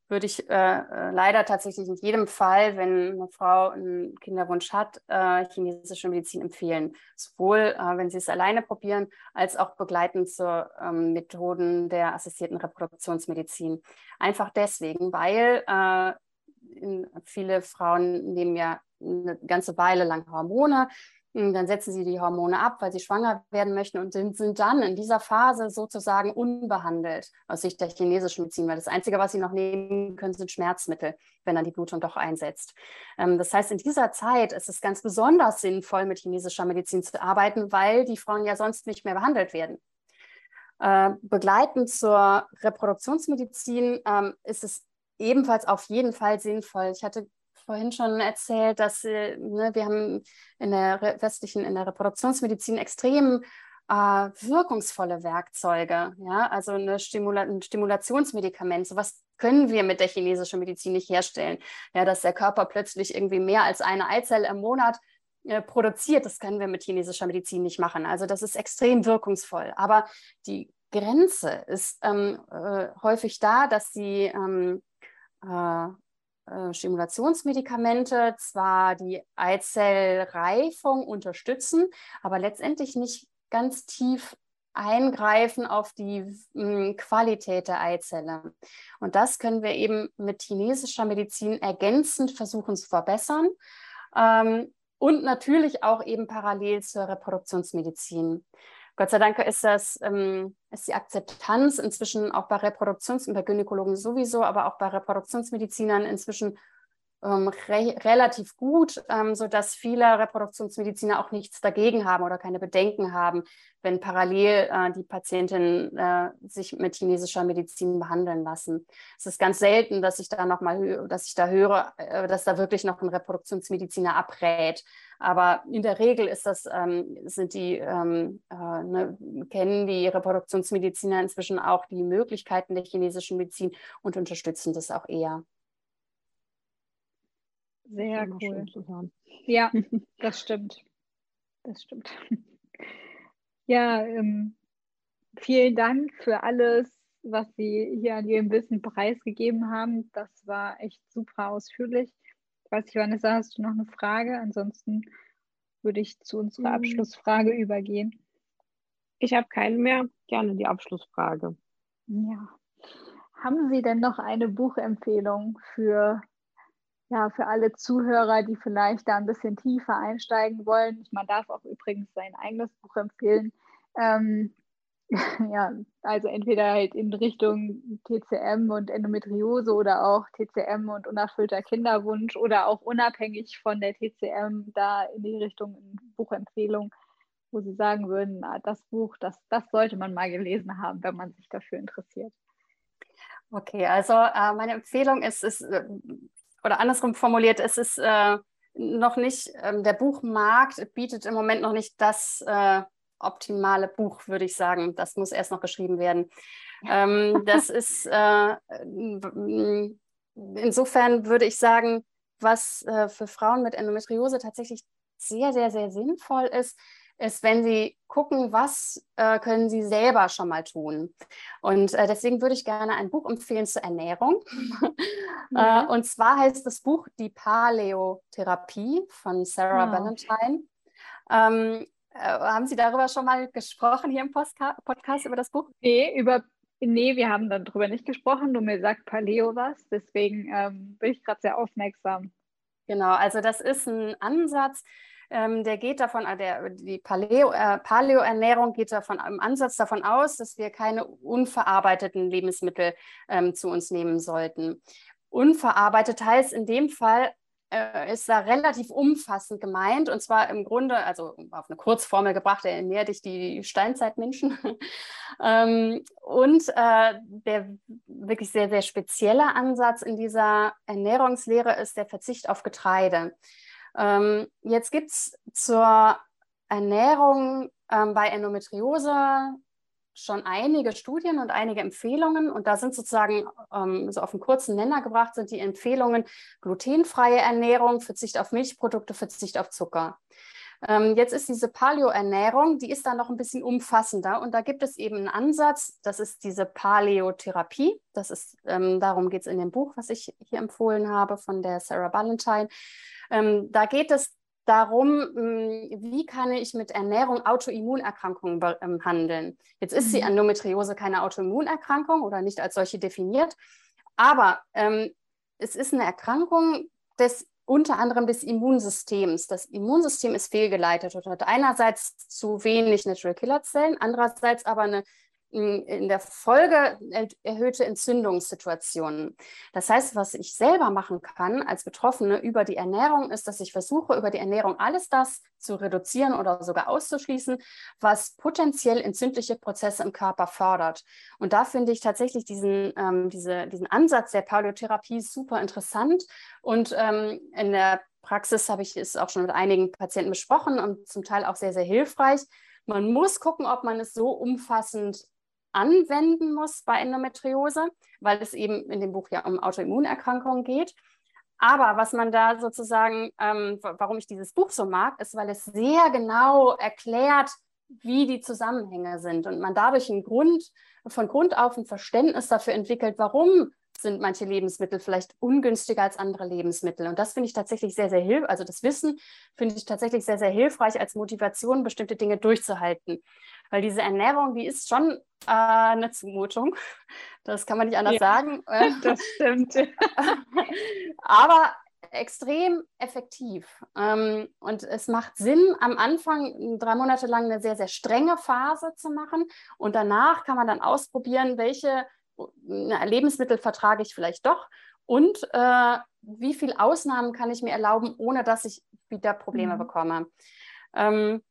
würde ich äh, äh, leider tatsächlich in jedem Fall, wenn eine Frau einen Kinderwunsch hat, äh, chinesische Medizin empfehlen. Sowohl, äh, wenn sie es alleine probieren, als auch begleitend zu ähm, Methoden der assistierten Reproduktionsmedizin. Einfach deswegen, weil äh, viele Frauen nehmen ja eine ganze Weile lang Hormone dann setzen sie die Hormone ab, weil sie schwanger werden möchten und sind, sind dann in dieser Phase sozusagen unbehandelt aus Sicht der chinesischen Medizin, weil das Einzige, was sie noch nehmen können, sind Schmerzmittel, wenn dann die Blutung doch einsetzt. Ähm, das heißt, in dieser Zeit ist es ganz besonders sinnvoll, mit chinesischer Medizin zu arbeiten, weil die Frauen ja sonst nicht mehr behandelt werden. Äh, begleitend zur Reproduktionsmedizin ähm, ist es ebenfalls auf jeden Fall sinnvoll. Ich hatte vorhin schon erzählt, dass äh, ne, wir haben in der westlichen, in der Reproduktionsmedizin extrem äh, wirkungsvolle Werkzeuge, ja, also eine Stimula ein Stimulationsmedikament. So was können wir mit der chinesischen Medizin nicht herstellen. Ja, dass der Körper plötzlich irgendwie mehr als eine Eizelle im Monat äh, produziert, das können wir mit chinesischer Medizin nicht machen. Also das ist extrem wirkungsvoll. Aber die Grenze ist ähm, äh, häufig da, dass die ähm, äh, Stimulationsmedikamente zwar die Eizellreifung unterstützen, aber letztendlich nicht ganz tief eingreifen auf die hm, Qualität der Eizelle. Und das können wir eben mit chinesischer Medizin ergänzend versuchen zu verbessern. Ähm, und natürlich auch eben parallel zur Reproduktionsmedizin. Gott sei Dank ist das, ähm, ist die Akzeptanz inzwischen auch bei Reproduktions- und bei Gynäkologen sowieso, aber auch bei Reproduktionsmedizinern inzwischen ähm, re relativ gut, ähm, sodass viele Reproduktionsmediziner auch nichts dagegen haben oder keine Bedenken haben, wenn parallel äh, die Patientinnen äh, sich mit chinesischer Medizin behandeln lassen. Es ist ganz selten, dass ich da noch mal, dass ich da höre, äh, dass da wirklich noch ein Reproduktionsmediziner abrät. Aber in der Regel ist das, ähm, sind die, ähm, äh, ne, kennen die Reproduktionsmediziner inzwischen auch die Möglichkeiten der chinesischen Medizin und unterstützen das auch eher. Sehr cool. Ja, das stimmt. Das stimmt. Ja, ähm, vielen Dank für alles, was Sie hier an Ihrem Wissen preisgegeben haben. Das war echt super ausführlich. Ich weiß nicht, Vanessa, hast du noch eine Frage? Ansonsten würde ich zu unserer hm. Abschlussfrage übergehen. Ich habe keine mehr. Gerne die Abschlussfrage. Ja. Haben Sie denn noch eine Buchempfehlung für ja, für alle Zuhörer, die vielleicht da ein bisschen tiefer einsteigen wollen. Man darf auch übrigens sein eigenes Buch empfehlen. Ähm, ja, also entweder halt in Richtung TCM und Endometriose oder auch TCM und unerfüllter Kinderwunsch oder auch unabhängig von der TCM da in die Richtung Buchempfehlung, wo Sie sagen würden, na, das Buch, das, das sollte man mal gelesen haben, wenn man sich dafür interessiert. Okay, also äh, meine Empfehlung ist, ist äh, oder andersrum formuliert, es ist äh, noch nicht, äh, der Buchmarkt bietet im Moment noch nicht das äh, optimale Buch, würde ich sagen. Das muss erst noch geschrieben werden. Ähm, das ist äh, insofern würde ich sagen, was äh, für Frauen mit Endometriose tatsächlich sehr, sehr, sehr sinnvoll ist, ist, wenn Sie gucken, was äh, können Sie selber schon mal tun. Und äh, deswegen würde ich gerne ein Buch empfehlen zur Ernährung. Ja. äh, und zwar heißt das Buch Die Paleotherapie von Sarah wow. Valentine. Ähm, äh, haben Sie darüber schon mal gesprochen hier im Postka Podcast über das Buch? Nee, über Nee, wir haben darüber nicht gesprochen, nur mir sagt Paleo was, deswegen ähm, bin ich gerade sehr aufmerksam. Genau, also das ist ein Ansatz, ähm, der geht davon, äh, der, die Paleo, äh, Paleo-Ernährung geht davon im Ansatz davon aus, dass wir keine unverarbeiteten Lebensmittel ähm, zu uns nehmen sollten. Unverarbeitet heißt in dem Fall, äh, ist da relativ umfassend gemeint und zwar im Grunde, also auf eine Kurzformel gebracht, ernährt dich die Steinzeitmenschen. ähm, und äh, der wirklich sehr, sehr spezielle Ansatz in dieser Ernährungslehre ist der Verzicht auf Getreide. Ähm, jetzt gibt es zur Ernährung ähm, bei Endometriose schon einige Studien und einige Empfehlungen. Und da sind sozusagen ähm, so auf einen kurzen Nenner gebracht, sind die Empfehlungen glutenfreie Ernährung, Verzicht auf Milchprodukte, Verzicht auf Zucker. Ähm, jetzt ist diese Paleo-Ernährung, die ist da noch ein bisschen umfassender. Und da gibt es eben einen Ansatz, das ist diese Paleotherapie. Das ist, ähm, darum geht es in dem Buch, was ich hier empfohlen habe von der Sarah Valentine. Ähm, da geht es darum, hm, wie kann ich mit Ernährung Autoimmunerkrankungen behandeln. Jetzt ist die mhm. Endometriose keine Autoimmunerkrankung oder nicht als solche definiert, aber ähm, es ist eine Erkrankung des unter anderem des Immunsystems. Das Immunsystem ist fehlgeleitet und hat einerseits zu wenig Natural Killer Zellen, andererseits aber eine in der Folge erhöhte Entzündungssituationen. Das heißt, was ich selber machen kann als Betroffene über die Ernährung, ist, dass ich versuche, über die Ernährung alles das zu reduzieren oder sogar auszuschließen, was potenziell entzündliche Prozesse im Körper fördert. Und da finde ich tatsächlich diesen, ähm, diese, diesen Ansatz der Paläotherapie super interessant. Und ähm, in der Praxis habe ich es auch schon mit einigen Patienten besprochen und zum Teil auch sehr, sehr hilfreich Man muss gucken, ob man es so umfassend anwenden muss bei Endometriose, weil es eben in dem Buch ja um Autoimmunerkrankungen geht. Aber was man da sozusagen, ähm, warum ich dieses Buch so mag, ist, weil es sehr genau erklärt, wie die Zusammenhänge sind und man dadurch ein Grund, von Grund auf ein Verständnis dafür entwickelt, warum sind manche Lebensmittel vielleicht ungünstiger als andere Lebensmittel. Und das finde ich tatsächlich sehr, sehr hilfreich. Also das Wissen finde ich tatsächlich sehr, sehr hilfreich als Motivation, bestimmte Dinge durchzuhalten. Weil diese Ernährung, die ist schon äh, eine Zumutung. Das kann man nicht anders ja, sagen. Das stimmt. Aber extrem effektiv. Ähm, und es macht Sinn, am Anfang drei Monate lang eine sehr, sehr strenge Phase zu machen. Und danach kann man dann ausprobieren, welche Lebensmittel vertrage ich vielleicht doch und äh, wie viele Ausnahmen kann ich mir erlauben, ohne dass ich wieder Probleme mhm. bekomme. Ähm,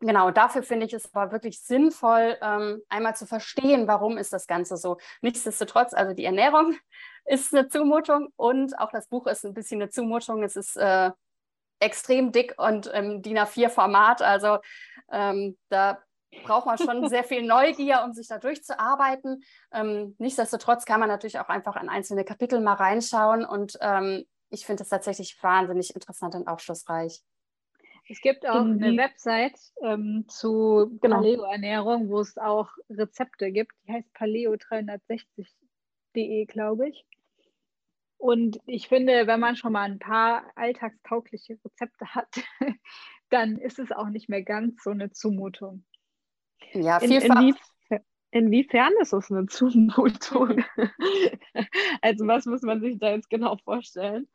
Genau, dafür finde ich es aber wirklich sinnvoll, ähm, einmal zu verstehen, warum ist das Ganze so. Nichtsdestotrotz, also die Ernährung ist eine Zumutung und auch das Buch ist ein bisschen eine Zumutung. Es ist äh, extrem dick und im DIN A4-Format. Also ähm, da braucht man schon sehr viel Neugier, um sich da durchzuarbeiten. Ähm, nichtsdestotrotz kann man natürlich auch einfach in einzelne Kapitel mal reinschauen und ähm, ich finde es tatsächlich wahnsinnig interessant und aufschlussreich. Es gibt auch eine die, Website ähm, zu genau. Paleo-Ernährung, wo es auch Rezepte gibt. Die heißt paleo360.de, glaube ich. Und ich finde, wenn man schon mal ein paar alltagstaugliche Rezepte hat, dann ist es auch nicht mehr ganz so eine Zumutung. Ja, vielfach. In, inwie, inwiefern ist es eine Zumutung? also was muss man sich da jetzt genau vorstellen?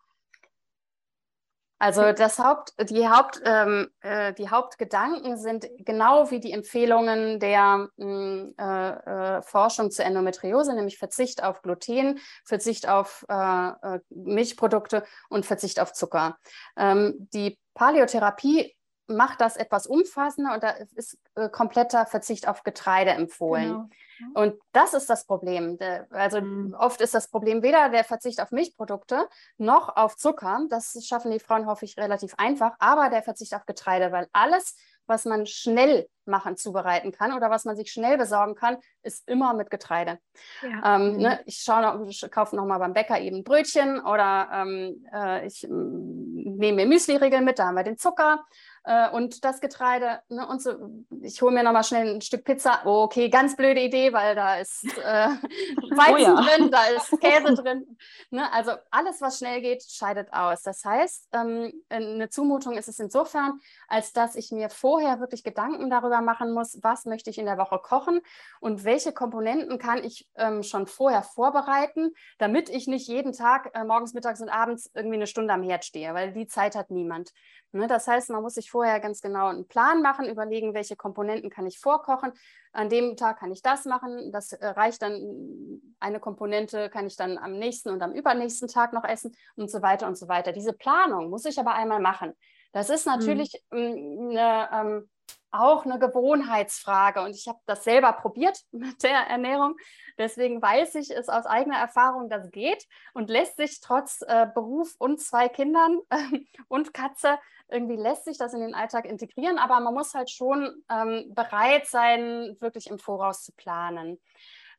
Also das Haupt, die, Haupt, ähm, äh, die Hauptgedanken sind genau wie die Empfehlungen der mh, hm, äh, äh, Forschung zur Endometriose, nämlich Verzicht auf Gluten, Verzicht auf äh, äh, Milchprodukte und Verzicht auf Zucker. Ähm, die Paläotherapie macht das etwas umfassender und da ist äh, kompletter Verzicht auf Getreide empfohlen. Genau. Und das ist das Problem. Also mhm. oft ist das Problem weder der Verzicht auf Milchprodukte noch auf Zucker. Das schaffen die Frauen, hoffe ich, relativ einfach, aber der Verzicht auf Getreide, weil alles, was man schnell machen, zubereiten kann oder was man sich schnell besorgen kann, ist immer mit Getreide. Ja. Ähm, mhm. ne, ich schaue noch, ich kaufe noch mal beim Bäcker eben Brötchen oder ähm, äh, ich mm, nehme mir Müsli-Riegel mit, da haben wir den Zucker äh, und das Getreide. Ne, und so, ich hole mir noch mal schnell ein Stück Pizza. Oh, okay, ganz blöde Idee, weil da ist äh, Weizen oh ja. drin, da ist Käse drin. Ne, also alles, was schnell geht, scheidet aus. Das heißt, ähm, eine Zumutung ist es insofern, als dass ich mir vorher wirklich Gedanken darüber machen muss, was möchte ich in der Woche kochen und welche Komponenten kann ich ähm, schon vorher vorbereiten, damit ich nicht jeden Tag äh, morgens, mittags und abends irgendwie eine Stunde am Herd stehe, weil die Zeit hat niemand. Ne, das heißt, man muss sich vorher ganz genau einen Plan machen, überlegen, welche Komponenten kann ich vorkochen. An dem Tag kann ich das machen. Das äh, reicht dann, eine Komponente kann ich dann am nächsten und am übernächsten Tag noch essen und so weiter und so weiter. Diese Planung muss ich aber einmal machen. Das ist hm. natürlich mhm. eine, ähm, auch eine Gewohnheitsfrage. Und ich habe das selber probiert mit der Ernährung. Deswegen weiß ich es aus eigener Erfahrung, das geht und lässt sich trotz äh, Beruf und zwei Kindern äh, und Katze irgendwie lässt sich das in den Alltag integrieren, aber man muss halt schon ähm, bereit sein, wirklich im Voraus zu planen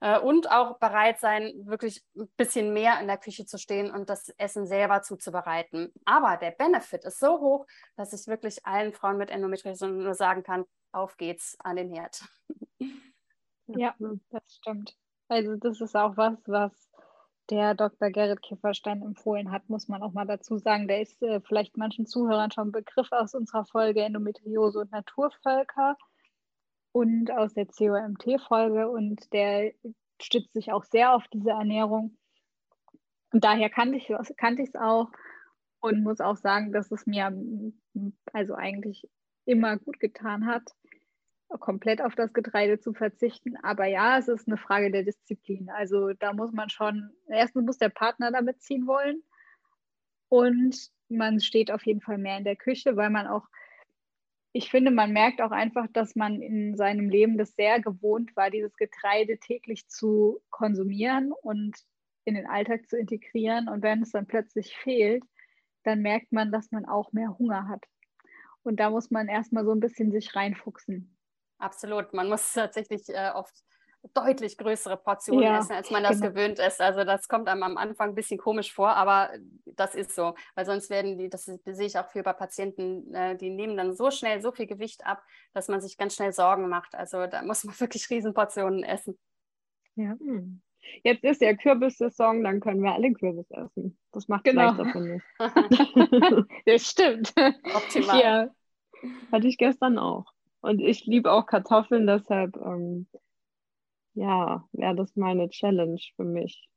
äh, und auch bereit sein, wirklich ein bisschen mehr in der Küche zu stehen und das Essen selber zuzubereiten. Aber der Benefit ist so hoch, dass ich wirklich allen Frauen mit Endometriose nur sagen kann, auf geht's an den Herd. Ja, das stimmt. Also das ist auch was, was der Dr. Gerrit Kifferstein empfohlen hat, muss man auch mal dazu sagen. Der ist äh, vielleicht manchen Zuhörern schon ein Begriff aus unserer Folge Endometriose und Naturvölker und aus der COMT-Folge und der stützt sich auch sehr auf diese Ernährung. Und daher kannte ich es kannte auch und muss auch sagen, dass es mir also eigentlich immer gut getan hat, komplett auf das Getreide zu verzichten. Aber ja, es ist eine Frage der Disziplin. Also da muss man schon, erstens muss der Partner damit ziehen wollen und man steht auf jeden Fall mehr in der Küche, weil man auch, ich finde, man merkt auch einfach, dass man in seinem Leben das sehr gewohnt war, dieses Getreide täglich zu konsumieren und in den Alltag zu integrieren. Und wenn es dann plötzlich fehlt, dann merkt man, dass man auch mehr Hunger hat. Und da muss man erstmal so ein bisschen sich reinfuchsen. Absolut. Man muss tatsächlich äh, oft deutlich größere Portionen ja, essen, als man das genau. gewöhnt ist. Also das kommt einem am Anfang ein bisschen komisch vor, aber das ist so. Weil sonst werden die, das sehe ich auch viel bei Patienten, äh, die nehmen dann so schnell so viel Gewicht ab, dass man sich ganz schnell Sorgen macht. Also da muss man wirklich Riesenportionen essen. Ja. Jetzt ist ja Kürbissaison, dann können wir alle Kürbis essen. Das macht genau. leichter, finde ich. das stimmt. Optimal. Ja. Hatte ich gestern auch. Und ich liebe auch Kartoffeln, deshalb ähm, ja, wäre das meine Challenge für mich.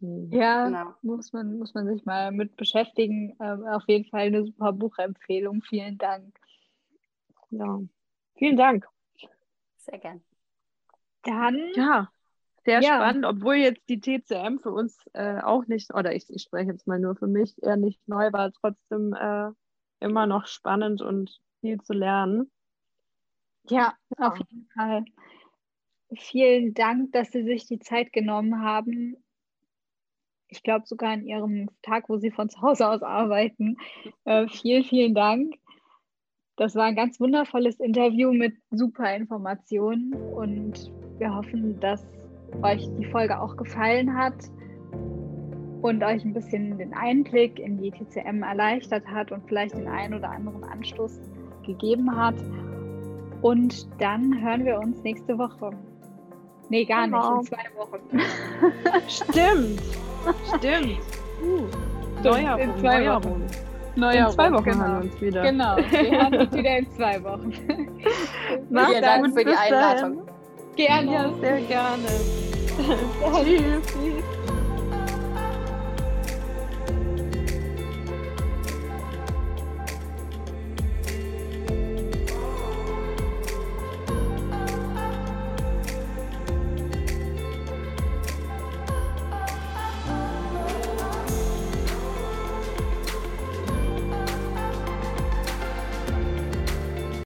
Hm. Ja, genau. muss, man, muss man sich mal mit beschäftigen. Ähm, auf jeden Fall eine super Buchempfehlung. Vielen Dank. Ja, vielen Dank. Sehr gern. Dann. Ja, sehr ja. spannend, obwohl jetzt die TCM für uns äh, auch nicht, oder ich, ich spreche jetzt mal nur für mich, eher nicht neu war, trotzdem äh, immer noch spannend und viel zu lernen. Ja, ja, auf jeden Fall. Vielen Dank, dass Sie sich die Zeit genommen haben. Ich glaube sogar an Ihrem Tag, wo Sie von zu Hause aus arbeiten. Äh, vielen, vielen Dank. Das war ein ganz wundervolles Interview mit super Informationen und wir hoffen, dass euch die Folge auch gefallen hat und euch ein bisschen den Einblick in die TCM erleichtert hat und vielleicht den einen oder anderen Anstoß gegeben hat. Und dann hören wir uns nächste Woche. Nee, gar genau. nicht, in zwei Wochen. Stimmt. Stimmt. Uh, Neuerung, in zwei Neuerung. Wochen. Neuerung, in zwei Wochen genau. hören wir uns wieder. Genau, wir hören uns wieder in zwei Wochen. Vielen Dank für die Einladung. Gerne. Ja, sehr gerne. Tschüss.